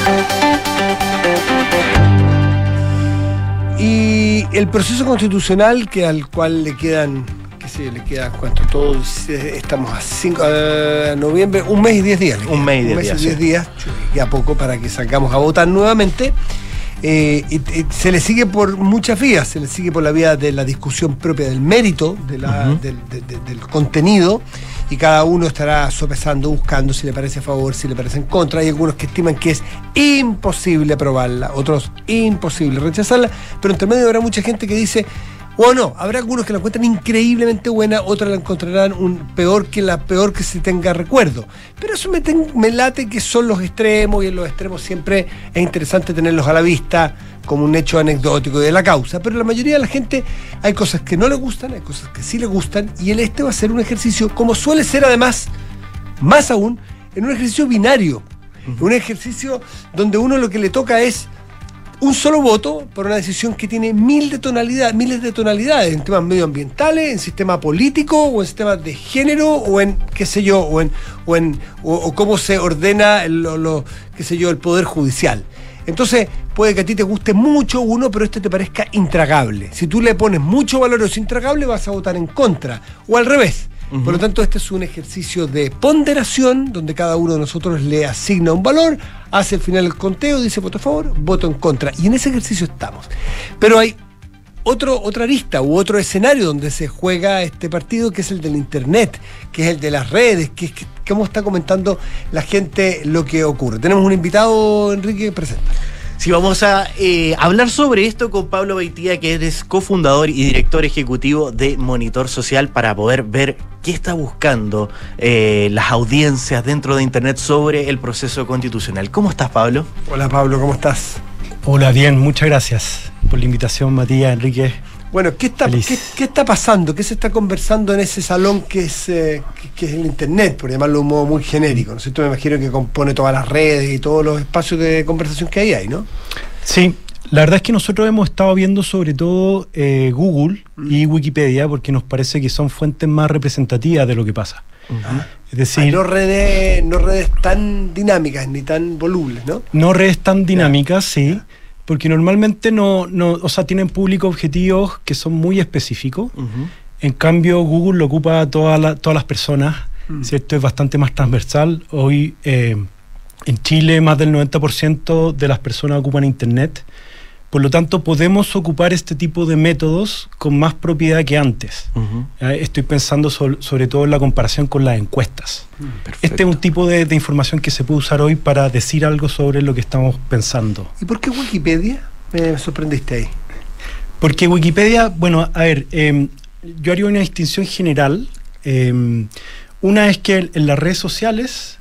Y el proceso constitucional que al cual le quedan Sí, le queda cuánto, todos estamos a 5 de noviembre, un mes y 10 días. Un mes y 10 días. Un mes y 10 días, ya poco para que salgamos a votar nuevamente. Eh, se le sigue por muchas vías, se le sigue por la vía de la discusión propia del mérito, del, del, contenido, y cada uno estará sopesando, buscando si le parece a favor, si le parece en contra. Hay algunos que estiman que es imposible aprobarla, otros imposible rechazarla, pero entre medio habrá mucha gente que dice o no, habrá algunos que la encuentran increíblemente buena, otros la encontrarán un peor que la peor que se tenga recuerdo. Pero eso me, me late que son los extremos y en los extremos siempre es interesante tenerlos a la vista como un hecho anecdótico de la causa. Pero la mayoría de la gente hay cosas que no le gustan, hay cosas que sí le gustan y el este va a ser un ejercicio, como suele ser además, más aún, en un ejercicio binario. Un ejercicio donde uno lo que le toca es un solo voto por una decisión que tiene mil de tonalidades, miles de tonalidades en temas medioambientales, en sistema político, o en sistemas de género, o en qué sé yo, o en, o en o, cómo se ordena el, lo, qué sé yo, el poder judicial. Entonces, puede que a ti te guste mucho uno, pero este te parezca intragable. Si tú le pones mucho valor a es intragable, vas a votar en contra. O al revés. Por lo tanto, este es un ejercicio de ponderación donde cada uno de nosotros le asigna un valor, hace al final el conteo, dice voto a favor, voto en contra. Y en ese ejercicio estamos. Pero hay otro, otra arista u otro escenario donde se juega este partido, que es el del Internet, que es el de las redes, que es cómo está comentando la gente lo que ocurre. Tenemos un invitado, Enrique, presente. Sí, vamos a eh, hablar sobre esto con Pablo Beitía, que es cofundador y director ejecutivo de Monitor Social, para poder ver qué está buscando eh, las audiencias dentro de Internet sobre el proceso constitucional. ¿Cómo estás, Pablo? Hola, Pablo, ¿cómo estás? Hola, bien, muchas gracias por la invitación, Matías, Enrique. Bueno, ¿qué está, ¿qué, está pasando? ¿Qué se está conversando en ese salón que es, eh, que, es el Internet, por llamarlo de un modo muy genérico? ¿no es cierto? Me imagino que compone todas las redes y todos los espacios de conversación que hay ahí, ¿no? Sí, la verdad es que nosotros hemos estado viendo sobre todo eh, Google y mm. Wikipedia porque nos parece que son fuentes más representativas de lo que pasa. Es decir, no redes, no redes tan dinámicas ni tan volubles, ¿no? No redes tan dinámicas, sí porque normalmente no, no, o sea, tienen público objetivos que son muy específicos. En cambio, Google lo ocupa a todas las personas, mm. ¿cierto? Es bastante más transversal. Hoy eh, en Chile más del 90% de las personas ocupan Internet. Por lo tanto, podemos ocupar este tipo de métodos con más propiedad que antes. Estoy pensando sobre todo en la comparación con las encuestas. Este es un tipo de, información que se puede usar hoy para decir algo sobre lo que estamos pensando. ¿Y por qué Wikipedia? Me sorprendiste ahí. Porque Wikipedia, bueno, a ver, em, yo haría una distinción general. Em, una es que en las redes sociales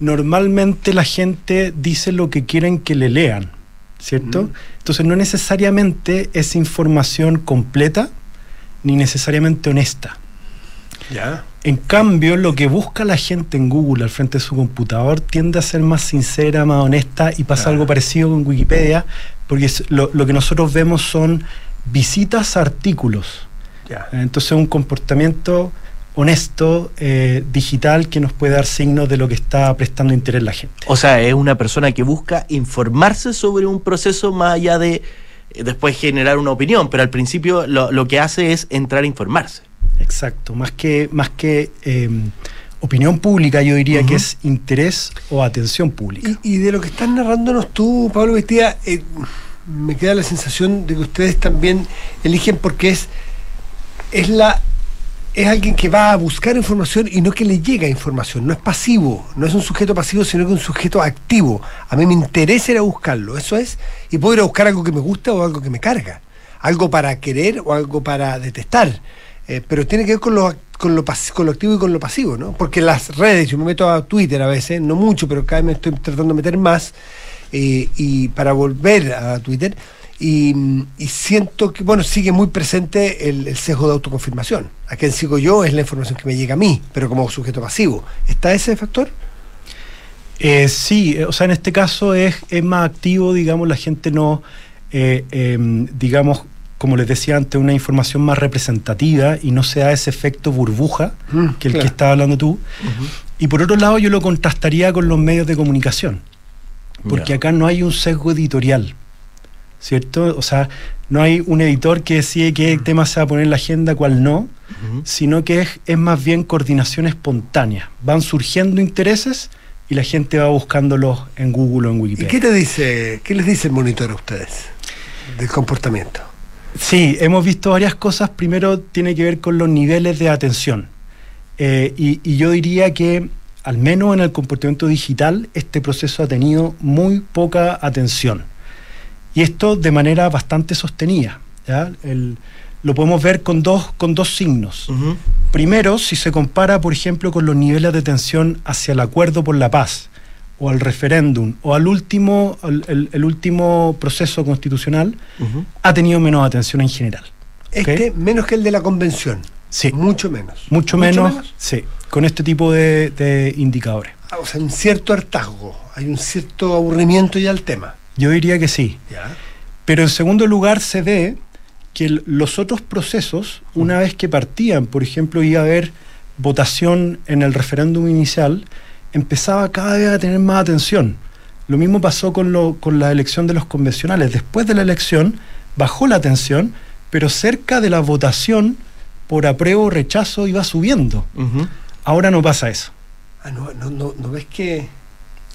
normalmente la gente dice lo que quieren que le lean. ¿Cierto? Entonces no necesariamente es información completa ni necesariamente honesta. Ya. En cambio, lo que busca la gente en Google al frente de su computador tiende a ser más sincera, más honesta y pasa algo parecido con Wikipedia, porque lo, lo, que nosotros vemos son visitas a artículos. Entonces un comportamiento honesto, eh, digital, que nos puede dar signos de lo que está prestando interés la gente. O sea, es una persona que busca informarse sobre un proceso más allá de eh, después generar una opinión, pero al principio lo, que hace es entrar a informarse. Exacto, más que, más que em, opinión pública, yo diría que es interés o atención pública. Y, de lo que estás narrándonos tú, Pablo Vestía, eh, me queda la sensación de que ustedes también eligen porque es, es la es alguien que va a buscar información y no que le llega información, no es pasivo, no es un sujeto pasivo, sino que un sujeto activo. A mí me interesa ir a buscarlo, eso es, y puedo ir a buscar algo que me gusta o algo que me carga, algo para querer o algo para detestar, eh, pero tiene que ver con lo, con, lo con lo activo y con lo pasivo, ¿no? Porque las redes, yo me meto a Twitter a veces, no mucho, pero cada vez me estoy tratando de meter más, eh, y para volver a Twitter, Y, siento que, bueno, sigue muy presente el, sesgo de autoconfirmación. A quien sigo yo es la información que me llega a mí, pero como sujeto pasivo. ¿Está ese factor? Eh, sí, o sea, en este caso es, es más activo, digamos, la gente no, eh, em, digamos, como les decía antes, una información más representativa y no sea ese efecto burbuja mm, que el que estaba hablando tú. Y por otro lado, yo lo contrastaría con los medios de comunicación, porque acá no hay un sesgo editorial, ¿cierto? O sea, no hay un editor que decide qué mm. tema se va a poner en la agenda, cuál no, sino que es, es más bien coordinación espontánea. Van surgiendo intereses y la gente va buscándolos en Google o en Wikipedia. ¿Y qué te dice, qué les dice el monitor a ustedes del comportamiento? Sí, hemos visto varias cosas. Primero tiene que ver con los niveles de atención. Eh, y, yo diría que, al menos en el comportamiento digital, este proceso ha tenido muy poca atención. Y esto de manera bastante sostenida. lo podemos ver con dos, con dos signos. Primero, si se compara, por ejemplo, con los niveles de atención hacia el acuerdo por la paz o al referéndum o al último, el, último proceso constitucional, ha tenido menos atención en general. Este menos que el de la convención. Sí. Mucho menos. Mucho, menos, sí, con este tipo de, indicadores. Ah, o sea, un cierto hartazgo, hay un cierto aburrimiento ya al tema. Yo diría que sí. Pero en segundo lugar se ve que los otros procesos, una vez que partían, por ejemplo, iba a haber votación en el referéndum inicial, empezaba cada vez a tener más atención. Lo mismo pasó con, lo, con la elección de los convencionales. Después de la elección bajó la atención, pero cerca de la votación por apruebo o rechazo iba subiendo. Ahora no pasa eso. Ah, no, no, no, ves que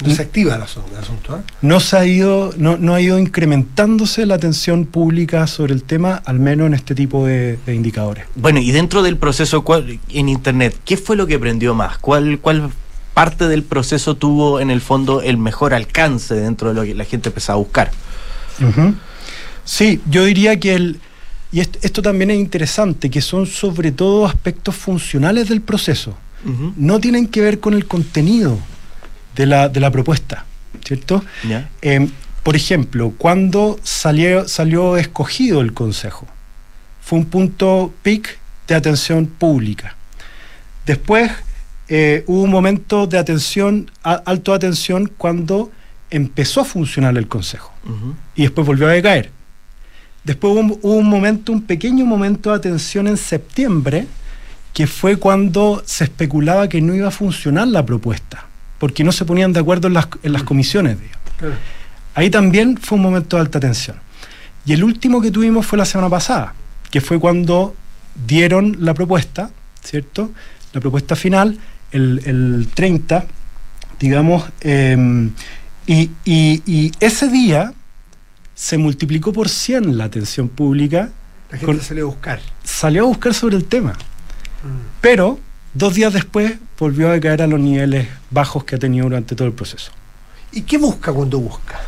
no se activa el asunto? ¿eh? No, se ha ido, no, no, ha ido incrementándose la atención pública sobre el tema, al menos en este tipo de, indicadores. Bueno, y dentro del proceso en Internet, ¿qué fue lo que aprendió más? ¿Cuál, cuál parte del proceso tuvo en el fondo el mejor alcance dentro de lo que la gente empezaba a buscar. Sí, yo diría que el, y esto, también es interesante, que son sobre todo aspectos funcionales del proceso. No tienen que ver con el contenido de la, de la propuesta, ¿cierto? Em, por ejemplo, cuando salió, salió escogido el Consejo, fue un punto peak de atención pública. Después eh, hubo un momento de atención, alto de atención, cuando empezó a funcionar el Consejo. Y después volvió a decaer. Después hubo, un momento, un pequeño momento de atención en septiembre, que fue cuando se especulaba que no iba a funcionar la propuesta, porque no se ponían de acuerdo en las, comisiones. Ahí también fue un momento de alta tensión. Y el último que tuvimos fue la semana pasada, que fue cuando dieron la propuesta, ¿cierto? La propuesta final, el, 30, digamos, em, y, ese día se multiplicó por 100 la atención pública. La gente salió a buscar. Salió a buscar sobre el tema. Mm. Pero dos días después volvió a caer a los niveles bajos que ha tenido durante todo el proceso. ¿Y qué busca cuando busca?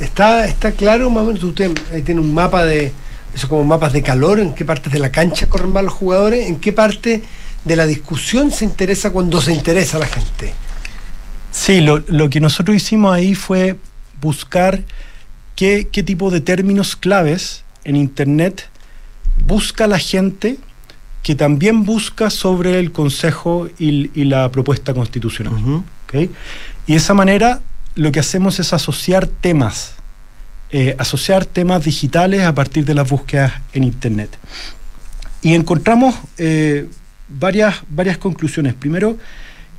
¿Está, está claro más o menos? Usted ahí tiene un mapa de, eso como mapas de calor, en qué partes de la cancha corren más los jugadores, en qué parte de la discusión se interesa cuando se interesa a la gente. Sí, lo, que nosotros hicimos ahí fue buscar qué, tipo de términos claves en Internet busca la gente que también busca sobre el Consejo y, la propuesta constitucional. Y de esa manera lo que hacemos es asociar temas, eh, asociar temas digitales a partir de las búsquedas en Internet. Y encontramos eh, varias, varias conclusiones. Primero,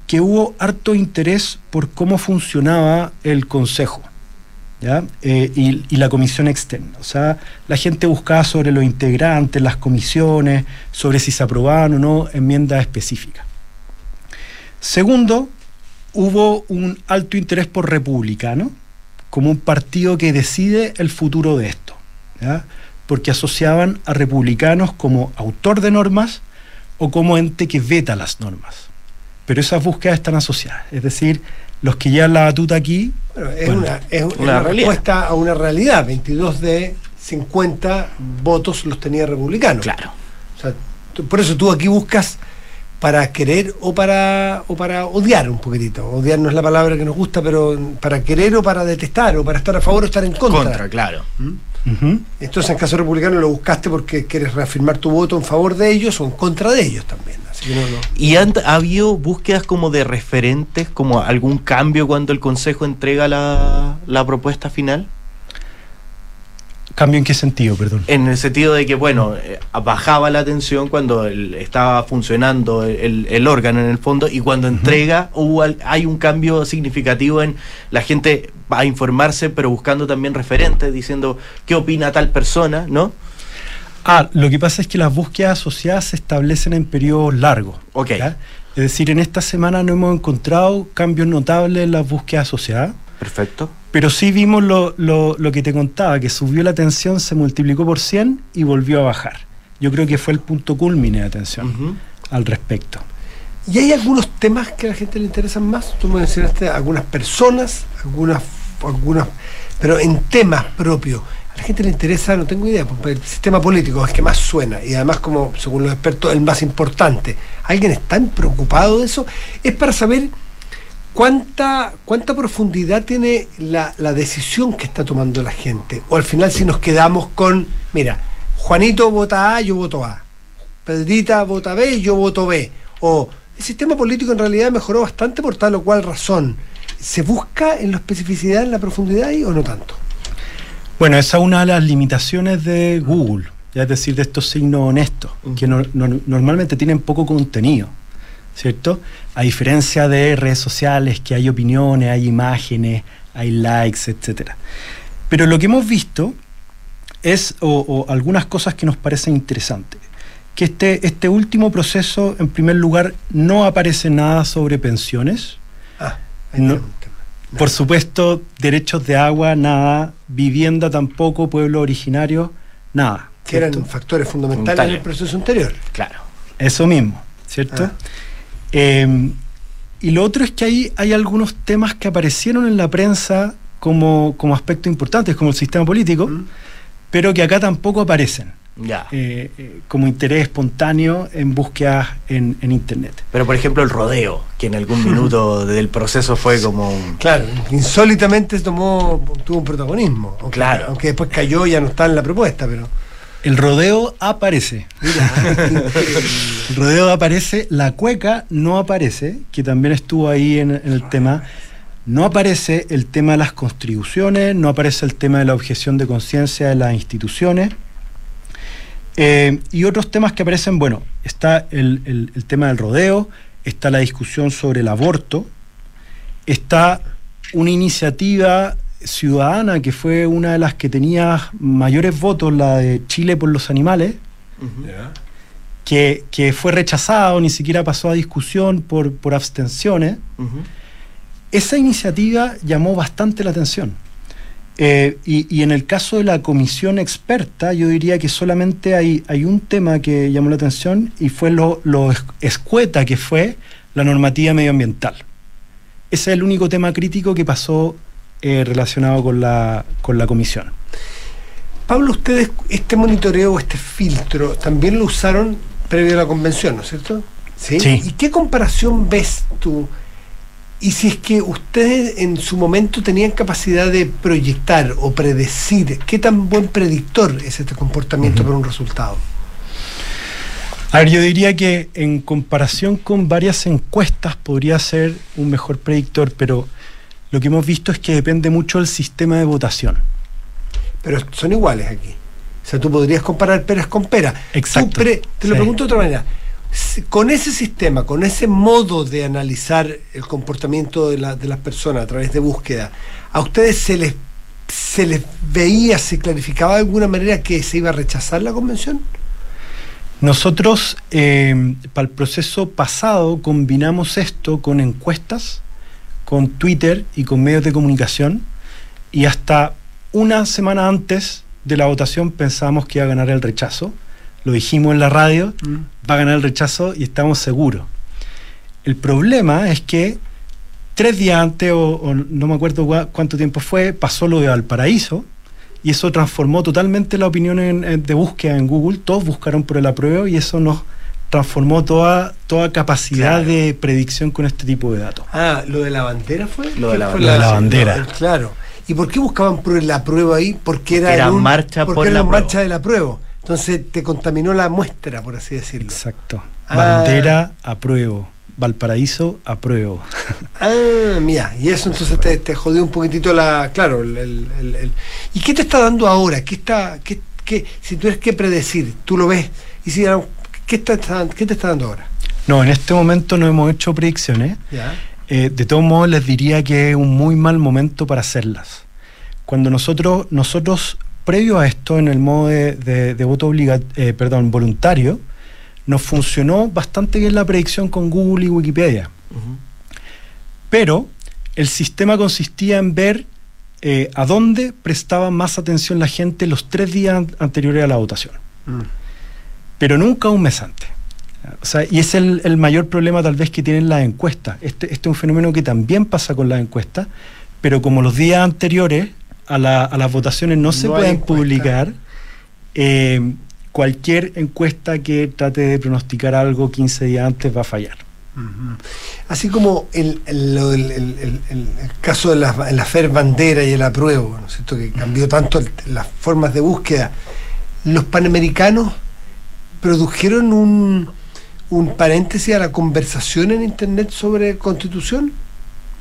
que hubo harto interés por cómo funcionaba el Consejo Eh, y, la comisión externa. O sea, la gente buscaba sobre los integrantes, las comisiones, sobre si se aprobaban o no enmiendas específicas. Segundo, hubo un alto interés por republicano como un partido que decide el futuro de esto, porque asociaban a republicanos como autor de normas o como ente que veta las normas. Pero esas búsquedas están asociadas. Es decir, los que llevan la batuta aquí. Es, una, es una, respuesta a una realidad. 22 de 50 votos los tenía republicanos. Claro. por eso tú aquí buscas para querer o para o para odiar un poquitito. Odiar no es la palabra que nos gusta, pero para querer o para detestar, o para estar a favor o estar en contra. Contra, claro. ¿Mm? Entonces, en caso republicano, lo buscaste porque quieres reafirmar tu voto en favor de ellos o en contra de ellos también. ¿Y ha habido búsquedas como de referentes, como algún cambio cuando el Consejo entrega la, la propuesta final? ¿Cambio en qué sentido, perdón? En el sentido de que, bueno, eh, bajaba la tensión cuando estaba funcionando el, órgano en el fondo y cuando entrega hubo, hay un cambio significativo en la gente va a informarse, pero buscando también referentes, diciendo qué opina tal persona, ¿no? Ah, lo que pasa es que las búsquedas asociadas se establecen en periodos largos. Ok. Es decir, en esta semana no hemos encontrado cambios notables en las búsquedas asociadas. Perfecto. Pero sí vimos lo, lo, que te contaba, que subió la tensión, se multiplicó por 100 y volvió a bajar. Yo creo que fue el punto culmine de atención al respecto. ¿Y hay algunos temas que a la gente le interesan más? Tú me mencionaste algunas personas, algunas, algunas, pero en temas propios. A la gente le interesa, no tengo idea, porque el sistema político es que más suena y además como, según los expertos, el más importante. ¿Alguien está preocupado de eso? Es para saber ¿Cuánta, ¿Cuánta profundidad tiene la, decisión que está tomando la gente? O al final si nos quedamos con, mira, Juanito vota A, yo voto A. Pedrita vota B, yo voto B. O el sistema político en realidad mejoró bastante por tal o cual razón. ¿Se busca en la especificidad, en la profundidad o no tanto? Bueno, esa es una de las limitaciones de Google, ya es decir, de estos signos honestos, que normalmente tienen poco contenido. ¿Cierto? A diferencia de redes sociales, que hay opiniones, hay imágenes, hay likes, etc. Pero lo que hemos visto es, o, algunas cosas que nos parecen interesantes, que este, este último proceso, en primer lugar, no aparece nada sobre pensiones. Ah, por supuesto, derechos de agua, nada, vivienda tampoco, pueblo originario, nada. Que eran factores fundamentales en el proceso anterior. Claro. Eso mismo, ¿cierto? Ah. Em, y lo otro es que hay, hay algunos temas que aparecieron en la prensa como, como aspectos importantes, como el sistema político, mm. pero que acá tampoco aparecen. Ya. Eh, eh, como interés espontáneo en búsquedas en, Internet. Pero por ejemplo el rodeo, que en algún minuto <laughs> del proceso fue como... Claro, insólitamente tomó, tuvo un protagonismo. claro. Aunque después cayó y ya no está en la propuesta, pero... El rodeo aparece. <laughs> el rodeo aparece, la cueca no aparece, que también estuvo ahí en, el tema. No aparece el tema de las contribuciones, no aparece el tema de la objeción de conciencia de las instituciones. Eh, y otros temas que aparecen, bueno, está el, el tema del rodeo, está la discusión sobre el aborto, está una iniciativa ciudadana, que fue una de las que tenía mayores votos, la de Chile por los animales, que, fue rechazado, ni siquiera pasó a discusión por, por abstenciones. Esa iniciativa llamó bastante la atención. Eh, y, en el caso de la comisión experta, yo diría que solamente hay, hay un tema que llamó la atención y fue lo, lo escueta que fue la normativa medioambiental. Ese es el único tema crítico que pasó eh, relacionado con la, con la comisión. Pablo, ustedes este monitoreo, este filtro, también lo usaron previo a la convención, ¿no es cierto? ¿Sí? ¿Y qué comparación ves tú? Y si es que ustedes en su momento tenían capacidad de proyectar o predecir, ¿qué tan buen predictor es este comportamiento para un resultado? A ver, yo diría que en comparación con varias encuestas podría ser un mejor predictor, pero lo que hemos visto es que depende mucho del sistema de votación. Pero son iguales aquí. O sea, tú podrías comparar peras con peras. Exacto. te lo pregunto de otra manera. Con ese sistema, con ese modo de analizar el comportamiento de, de las personas a través de búsqueda, ¿a ustedes se les, se les veía, se clarificaba de alguna manera que se iba a rechazar la convención? Nosotros, eh, para el proceso pasado, combinamos esto con encuestas con Twitter y con medios de comunicación y hasta una semana antes de la votación pensábamos que iba a ganar el rechazo. Lo dijimos en la radio, mm. va a ganar el rechazo y estamos seguros. El problema es que tres días antes, o, no me acuerdo cuánto tiempo fue, pasó lo de Valparaíso y eso transformó totalmente la opinión de búsqueda en Google. Todos buscaron por el apruebo y eso nos transformó toda, toda capacidad de predicción con este tipo de datos. Ah, ¿lo de la bandera fue? Lo de la, bandera. claro. ¿Y por qué buscaban la prueba ahí? Porque era, era marcha porque por era la marcha de la prueba. Entonces te contaminó la muestra, por así decirlo. Exacto. Ah. Bandera apruebo. Valparaíso apruebo. <laughs> Ah, mira, y eso entonces te, te, jodió un poquitito la. Claro, el, el, ¿y qué te está dando ahora? ¿Qué está, qué, qué, si tú eres que predecir, tú lo ves, y si, ¿qué, está, ¿qué te está dando ahora? No, en este momento no hemos hecho predicciones. Eh, de todos modos, les diría que es un muy mal momento para hacerlas. Cuando nosotros, nosotros previo a esto, en el modo de, de, voto obliga, eh, perdón, voluntario, nos funcionó bastante bien la predicción con Google y Wikipedia. Pero el sistema consistía en ver eh, a dónde prestaba más atención la gente los tres días anteriores a la votación. Mm. Pero nunca un mes antes. O sea, y es el, el, mayor problema tal vez que tienen las encuestas. Este, este, es un fenómeno que también pasa con las encuestas, pero como los días anteriores a, la, a las votaciones no, se pueden publicar, eh, cualquier encuesta que trate de pronosticar algo 15 días antes va a fallar. Así como el, el, caso de la, la FER Bandera y el apruebo, ¿no es cierto? que cambió tanto las formas de búsqueda, los panamericanos produjeron un, un paréntesis a la conversación en Internet sobre constitución.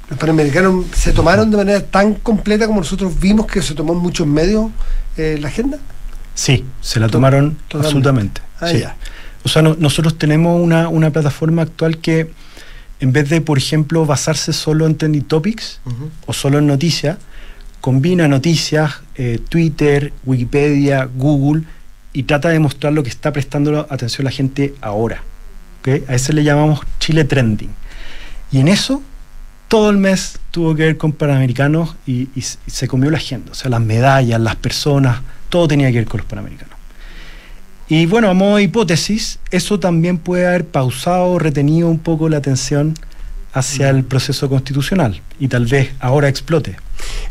Los panamericanos se tomaron de manera tan completa como nosotros vimos que se tomó en muchos medios eh, la agenda. Sí, se la tomaron absolutamente. Ah, o sea, nosotros tenemos una, una, plataforma actual que, en vez de, por ejemplo, basarse solo en trending topics o solo en noticias, combina noticias, eh, Twitter, Wikipedia, Google y trata de mostrar lo que está prestando atención la gente ahora. A ese le llamamos Chile Trending. Y en eso todo el mes tuvo que ver con Panamericanos y, y, se comió la agenda. O sea, las medallas, las personas, todo tenía que ver con los Panamericanos. Y bueno, a modo de hipótesis, eso también puede haber pausado o retenido un poco la atención hacia el proceso constitucional y tal vez ahora explote.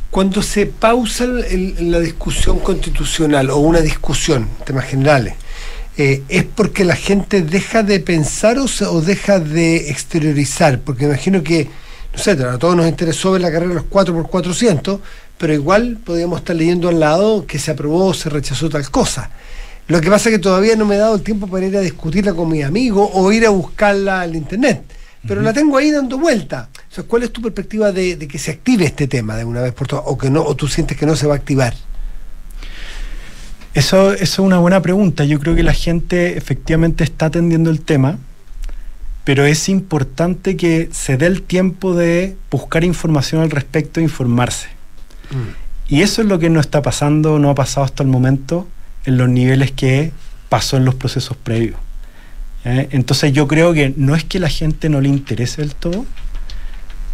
Cuando se pausa la discusión constitucional o una discusión, temas generales, eh, ¿es porque la gente deja de pensar o, deja de exteriorizar? Porque imagino que, no sé, a todos nos interesó ver la carrera de los 4x400, pero igual podríamos estar leyendo al lado que se aprobó o se rechazó tal cosa. Lo que pasa es que todavía no me he dado el tiempo para ir a discutirla con mi amigo o ir a buscarla al internet. Pero la tengo ahí dando vuelta. O ¿cuál es tu perspectiva de, que se active este tema de una vez por todas? O que no, o tú sientes que no se va a activar. Eso, eso es una buena pregunta. Yo creo que la gente efectivamente está atendiendo el tema, pero es importante que se dé el tiempo de buscar información al respecto e informarse. Mm. Y eso es lo que no está pasando, no ha pasado hasta el momento en los niveles que pasó en los procesos previos. Entonces yo creo que no es que la gente no le interese del todo,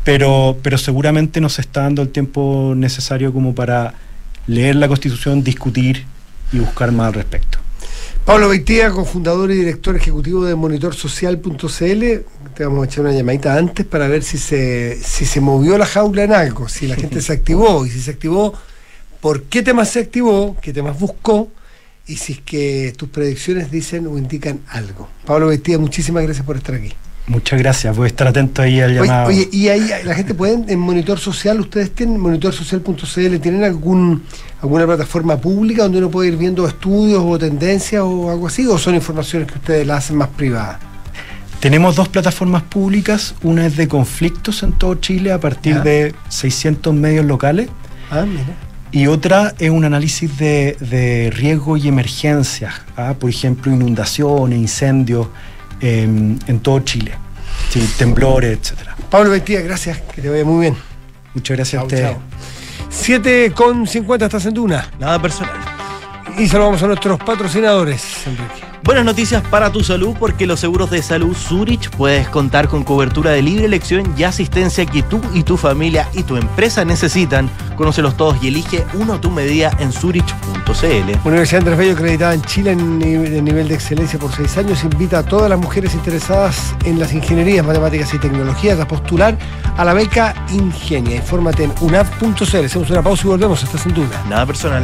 pero, pero seguramente no se está dando el tiempo necesario como para leer la Constitución, discutir y buscar más al respecto. Pablo Beitía, cofundador y director ejecutivo de monitorsocial.cl, te vamos a echar una llamadita antes para ver si se, si se movió la jaula en algo, si la gente <laughs> se activó. Y si se activó, por qué temas se activó, qué temas buscó y si es que tus predicciones dicen o indican algo. Pablo Beitía, muchísimas gracias por estar aquí. Muchas gracias, voy a estar atento ahí al llamado. Oye, y ahí la gente puede, en Monitor Social, ustedes tienen monitorsocial.cl, ¿tienen algún alguna plataforma pública donde uno puede ir viendo estudios o tendencias o algo así? ¿O son informaciones que ustedes las hacen más privadas? Tenemos dos plataformas públicas, una es de conflictos en todo Chile a partir de 600 medios locales. Ah, mira. Y otra es un análisis de, de riesgo y emergencias, ¿ah? por ejemplo, inundaciones, incendios em, en todo Chile, temblores, etcétera. Pablo Betía, gracias, que te vaya muy bien. Muchas gracias a ustedes. 7 con 50 estás en Duna. Nada personal. Y saludamos a nuestros patrocinadores, Enrique. Buenas noticias para tu salud porque los seguros de salud Zurich puedes contar con cobertura de libre elección y asistencia que tú y tu familia y tu empresa necesitan. Conócelos todos y elige uno a tu medida en zurich.cl. Universidad Andrés Bello, acreditada en Chile en nivel de excelencia por seis años, invita a todas las mujeres interesadas en las ingenierías, matemáticas y tecnologías a postular a la beca Ingenia. Infórmate en unaf.cl. Hacemos una pausa y volvemos. Estás sin duda. Nada personal.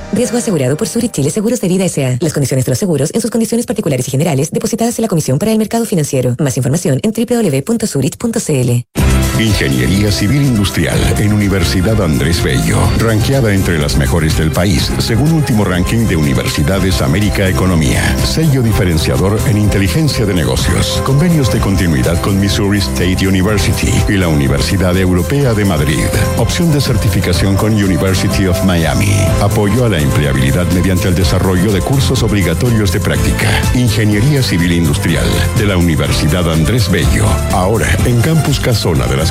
Riesgo asegurado por Zurich Chile Seguros de Vida S.A. Las condiciones de los seguros en sus condiciones particulares y generales depositadas en la Comisión para el Mercado Financiero. Más información en www.zurich.cl. Ingeniería Civil Industrial en Universidad Andrés Bello, ranqueada entre las mejores del país, según último ranking de Universidades América Economía. Sello diferenciador en inteligencia de negocios. Convenios de continuidad con Missouri State University y la Universidad Europea de Madrid. Opción de certificación con University of Miami. Apoyo a la empleabilidad mediante el desarrollo de cursos obligatorios de práctica. Ingeniería Civil Industrial de la Universidad Andrés Bello. Ahora en Campus Casona de las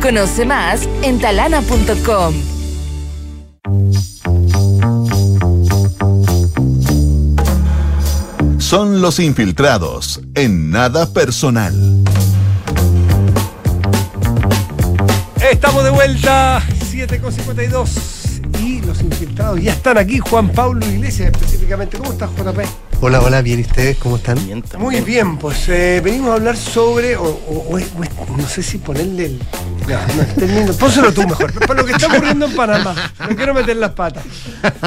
Conoce más en talana.com. Son los infiltrados en nada personal. Estamos de vuelta, 7.52 y los infiltrados ya están aquí. Juan Pablo Iglesias específicamente. ¿Cómo estás, JP? Hola, hola, bien, ¿y ustedes cómo están? Bien, Muy bien, pues eh, venimos a hablar sobre, o, o- o no sé si ponerle el... No, no, termino. Pónselo tú mejor. Por lo que está ocurriendo en Panamá. No quiero meter las patas.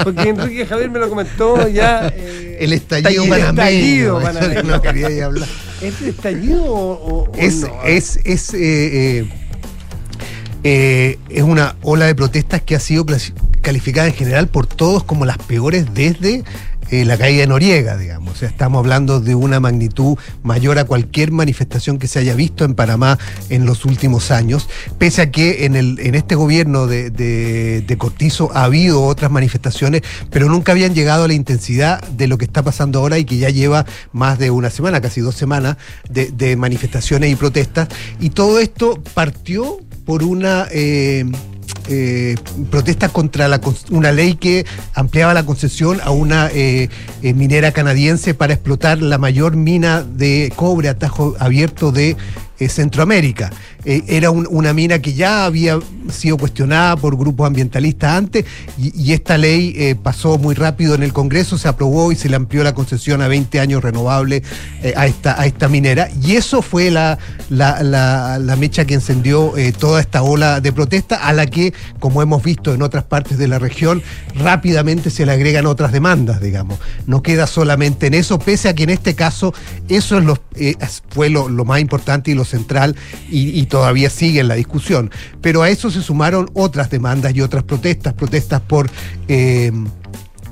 Porque Enrique Javier me lo comentó ya. eh, El estallido el panameño. estallido eso panameño. no quería ya hablar. ¿Es estallido o, o- Es, no? es, es, eh, eh, eh, es una ola de protestas que ha sido calificada en general por todos como las peores desde eh, la caída de Noriega, digamos. O sea, estamos hablando de una magnitud mayor a cualquier manifestación que se haya visto en Panamá en los últimos años, pese a que en, el, en este gobierno de, de- Cortizo ha habido otras manifestaciones, pero nunca habían llegado a la intensidad de lo que está pasando ahora y que ya lleva más de una semana, casi dos semanas, de, de manifestaciones y protestas. Y todo esto partió por una... eh, eh, protesta contra la una ley que ampliaba la concesión a una eh, eh, minera canadiense para explotar la mayor mina de cobre a tajo abierto de eh, Centroamérica. Eh, era un- una mina que ya había sido cuestionada por grupos ambientalistas antes y, esta ley eh, pasó muy rápido en el Congreso, se aprobó y se le amplió la concesión a 20 años renovable a, esta, a esta minera. Y eso fue la, la, la- mecha que encendió toda esta ola de protesta a la que, como hemos visto en otras partes de la región, rápidamente se le agregan otras demandas, digamos. No queda solamente en eso, pese a que en este caso eso es lo, fue lo, lo más importante y lo central y, todavía sigue en la discusión. Pero a eso se sumaron otras demandas y otras protestas, protestas por... eh,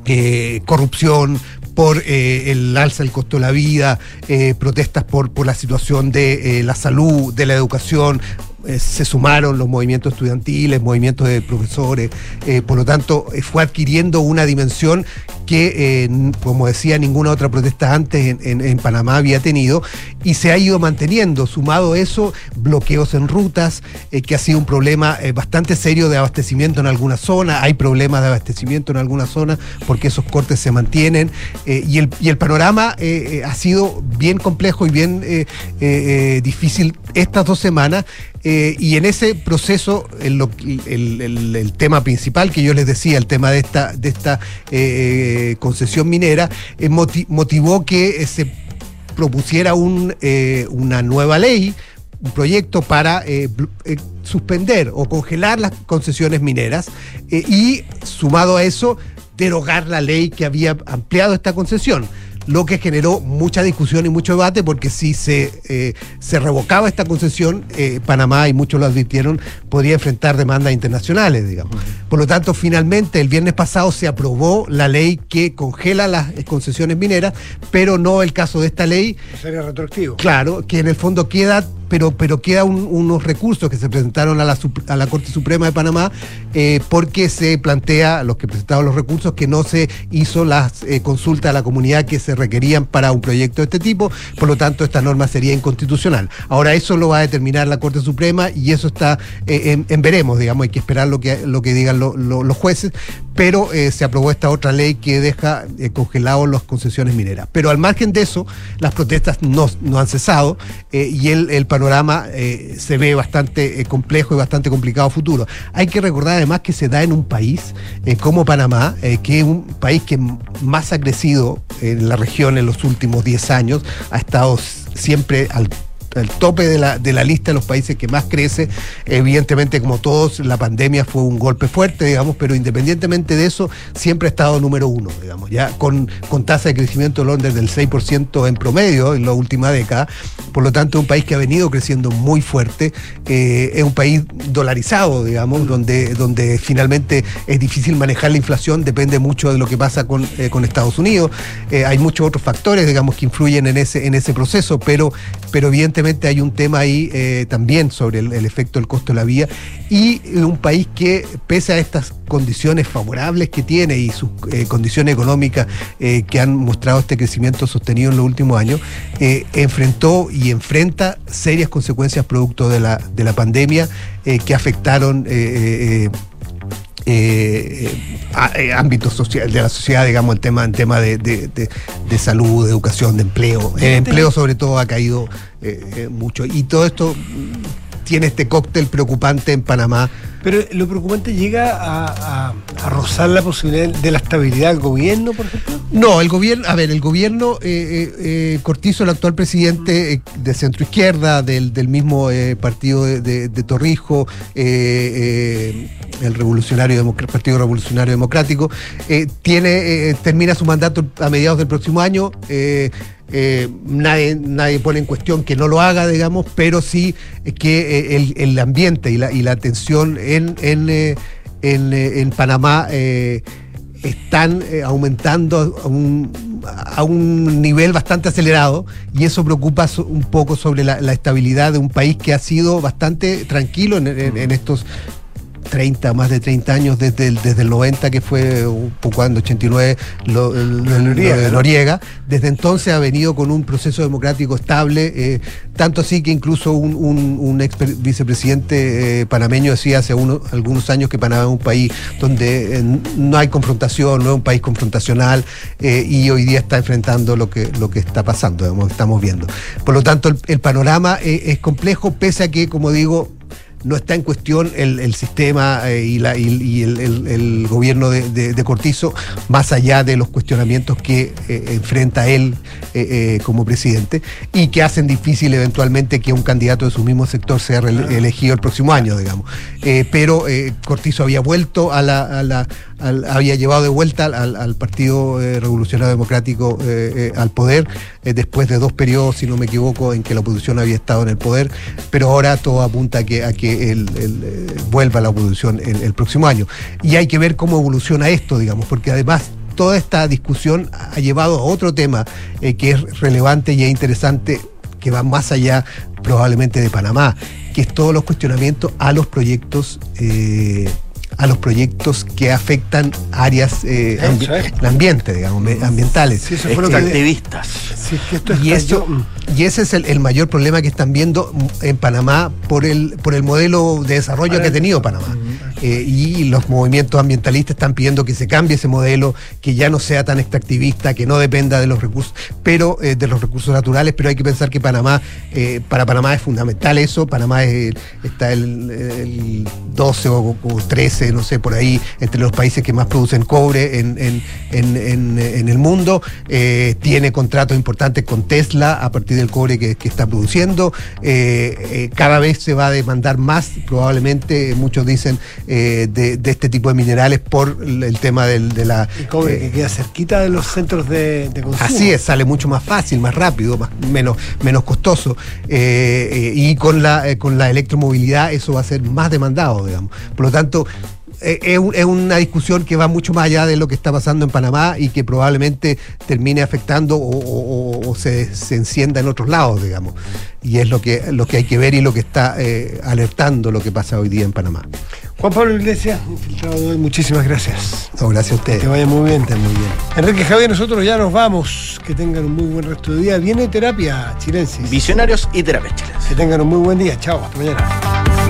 eh, corrupción, por eh, el alza del costo de la vida, protestas por, por la situación de la salud, de la educación. Eh, se sumaron los movimientos estudiantiles, movimientos de profesores, eh, por lo tanto eh, fue adquiriendo una dimensión que, como decía, ninguna otra protesta antes en, Panamá había tenido y se ha ido manteniendo. Sumado eso, bloqueos en rutas, que ha sido un problema bastante serio de abastecimiento en algunas zonas. Hay problemas de abastecimiento en algunas zonas porque esos cortes se mantienen. y, el, panorama ha sido bien complejo y bien difícil estas dos semanas. Eh, y en ese proceso, el, el- el- el tema principal que yo les decía, el tema de esta, de esta eh, concesión minera, eh, moti- motivó que eh, se propusiera un, eh, una nueva ley, un proyecto para eh, eh, suspender o congelar las concesiones mineras eh, y, sumado a eso, derogar la ley que había ampliado esta concesión. Lo que generó mucha discusión y mucho debate, porque si se, eh, se revocaba esta concesión, eh, Panamá, y muchos lo advirtieron, podría enfrentar demandas internacionales, digamos. Por lo tanto, finalmente, el viernes pasado se aprobó la ley que congela las concesiones mineras, pero no el caso de esta ley, Sería retroactivo. Claro, que en el fondo queda pero, pero quedan unos recursos que se presentaron a la, a la Corte Suprema de Panamá eh, porque se plantea, los que presentaron los recursos, que no se hizo las eh, consultas a la comunidad que se requerían para un proyecto de este tipo, por lo tanto esta norma sería inconstitucional. Ahora eso lo va a determinar la Corte Suprema y eso está en, veremos, digamos, hay que esperar lo que, lo que digan los jueces, pero se aprobó esta otra ley que deja congelados las concesiones mineras. Pero al margen de eso, las protestas no, no han cesado y el, el panorama eh, se ve bastante eh, complejo y bastante complicado futuro. Hay que recordar además que se da en un país eh, como Panamá, que es un país que más ha crecido en la región en los últimos 10 años, ha estado siempre al el tope de la, de la lista de los países que más crece. Evidentemente, como todos, la pandemia fue un golpe fuerte, digamos, pero independientemente de eso, siempre ha estado número uno, digamos, ya con, con tasa de crecimiento de Londres del 6% en promedio en la última década. Por lo tanto, es un país que ha venido creciendo muy fuerte. Eh, es un país dolarizado, digamos, donde, donde finalmente es difícil manejar la inflación, depende mucho de lo que pasa con, eh, con Estados Unidos. Eh, hay muchos otros factores, digamos, que influyen en ese, en ese proceso, pero, pero evidentemente hay un tema ahí eh, también sobre el, efecto del costo de la vía y un país que, pese a estas condiciones favorables que tiene y sus eh, condiciones económicas eh, que han mostrado este crecimiento sostenido en los últimos años, enfrentó y enfrenta serias consecuencias producto de la, de la pandemia que afectaron eh, eh, ámbitos social, de la sociedad, digamos, el tema, el tema de, de, salud, de educación, de empleo. El empleo sobre todo ha caído eh, mucho. Y todo esto tiene este cóctel preocupante en Panamá. Pero lo preocupante llega a, rozar la posibilidad de la estabilidad del gobierno, por ejemplo. No, el gobierno, a ver, el gobierno, eh, Cortizo, el actual presidente de centro izquierda, del, mismo partido de, Torrijo, el revolucionario Partido Revolucionario Democrático, tiene, termina su mandato a mediados del próximo año. Eh, nadie, nadie pone en cuestión que no lo haga, digamos, pero sí que eh, el, ambiente y la, y la tensión en, en, eh, en, Panamá están aumentando a un, a un, nivel bastante acelerado y eso preocupa un poco sobre la, estabilidad de un país que ha sido bastante tranquilo en, en estos 30, más de 30 años desde el, desde el 90, que fue un poco cuando 89 lo, de Noriega. Desde entonces ha venido con un proceso democrático estable, eh, tanto así que incluso un, ex vicepresidente eh, panameño decía hace algunos años que Panamá es un país donde eh, no hay confrontación, no es un país confrontacional y hoy día está enfrentando lo que, lo que está pasando, estamos viendo. Por lo tanto, el panorama es complejo, pese a que, como digo, no está en cuestión el, sistema eh, y, la, y, el, gobierno de, Cortizo, más allá de los cuestionamientos que eh, enfrenta él eh, como presidente y que hacen difícil eventualmente que un candidato de su mismo sector sea elegido el próximo año, digamos. pero Cortizo había vuelto a la, había llevado de vuelta al, Partido Revolucionario Democrático al poder después de dos periodos, si no me equivoco, en que la oposición había estado en el poder, pero ahora todo apunta a que, a que él, eh, vuelva la oposición el, próximo año. Y hay que ver cómo evoluciona esto, digamos, porque además toda esta discusión ha llevado a otro tema eh, que es relevante y es interesante, que va más allá probablemente de Panamá, que es todos los cuestionamientos a los proyectos. Eh, a los proyectos que afectan áreas eh, ambiente, digamos, ambientales. Sí, eso fue lo que activistas. y, eso, y ese es el, mayor problema que están viendo en Panamá por el, por el modelo de desarrollo que ha tenido Panamá. Eh, y los movimientos ambientalistas están pidiendo que se cambie ese modelo, que ya no sea tan extractivista, que no dependa de los recursos, pero eh, de los recursos naturales, pero hay que pensar que Panamá, eh, para Panamá es fundamental eso, Panamá está el, 12 o, 13, no sé, por ahí, entre los países que más producen cobre en, el mundo, tiene contratos importantes con Tesla a partir del cobre que, está produciendo, cada vez se va a demandar más, probablemente muchos dicen eh, de, este tipo de minerales por el tema del, de la... El cobre que queda cerquita de los centros de, consumo. Así es, sale mucho más fácil, más rápido, más, menos, menos costoso. Eh, y con la, eh, con la electromovilidad eso va a ser más demandado, digamos. Por lo tanto, eh, es, un- es una discusión que va mucho más allá de lo que está pasando en Panamá y que probablemente termine afectando o, o- o- o se, se encienda en otros lados, digamos. Y es lo que, lo que hay que ver y lo que está eh, alertando lo que pasa hoy día en Panamá. Juan Pablo Iglesias, infiltrado de hoy, muchísimas gracias. No, gracias a Que ustedes. vaya muy bien. muy bien. Enrique Javier, nosotros ya nos vamos. Que tengan un muy buen resto de día. Viene terapia chilensis. Visionarios y terapias chilenas. Que tengan un muy buen día. Chao, hasta mañana.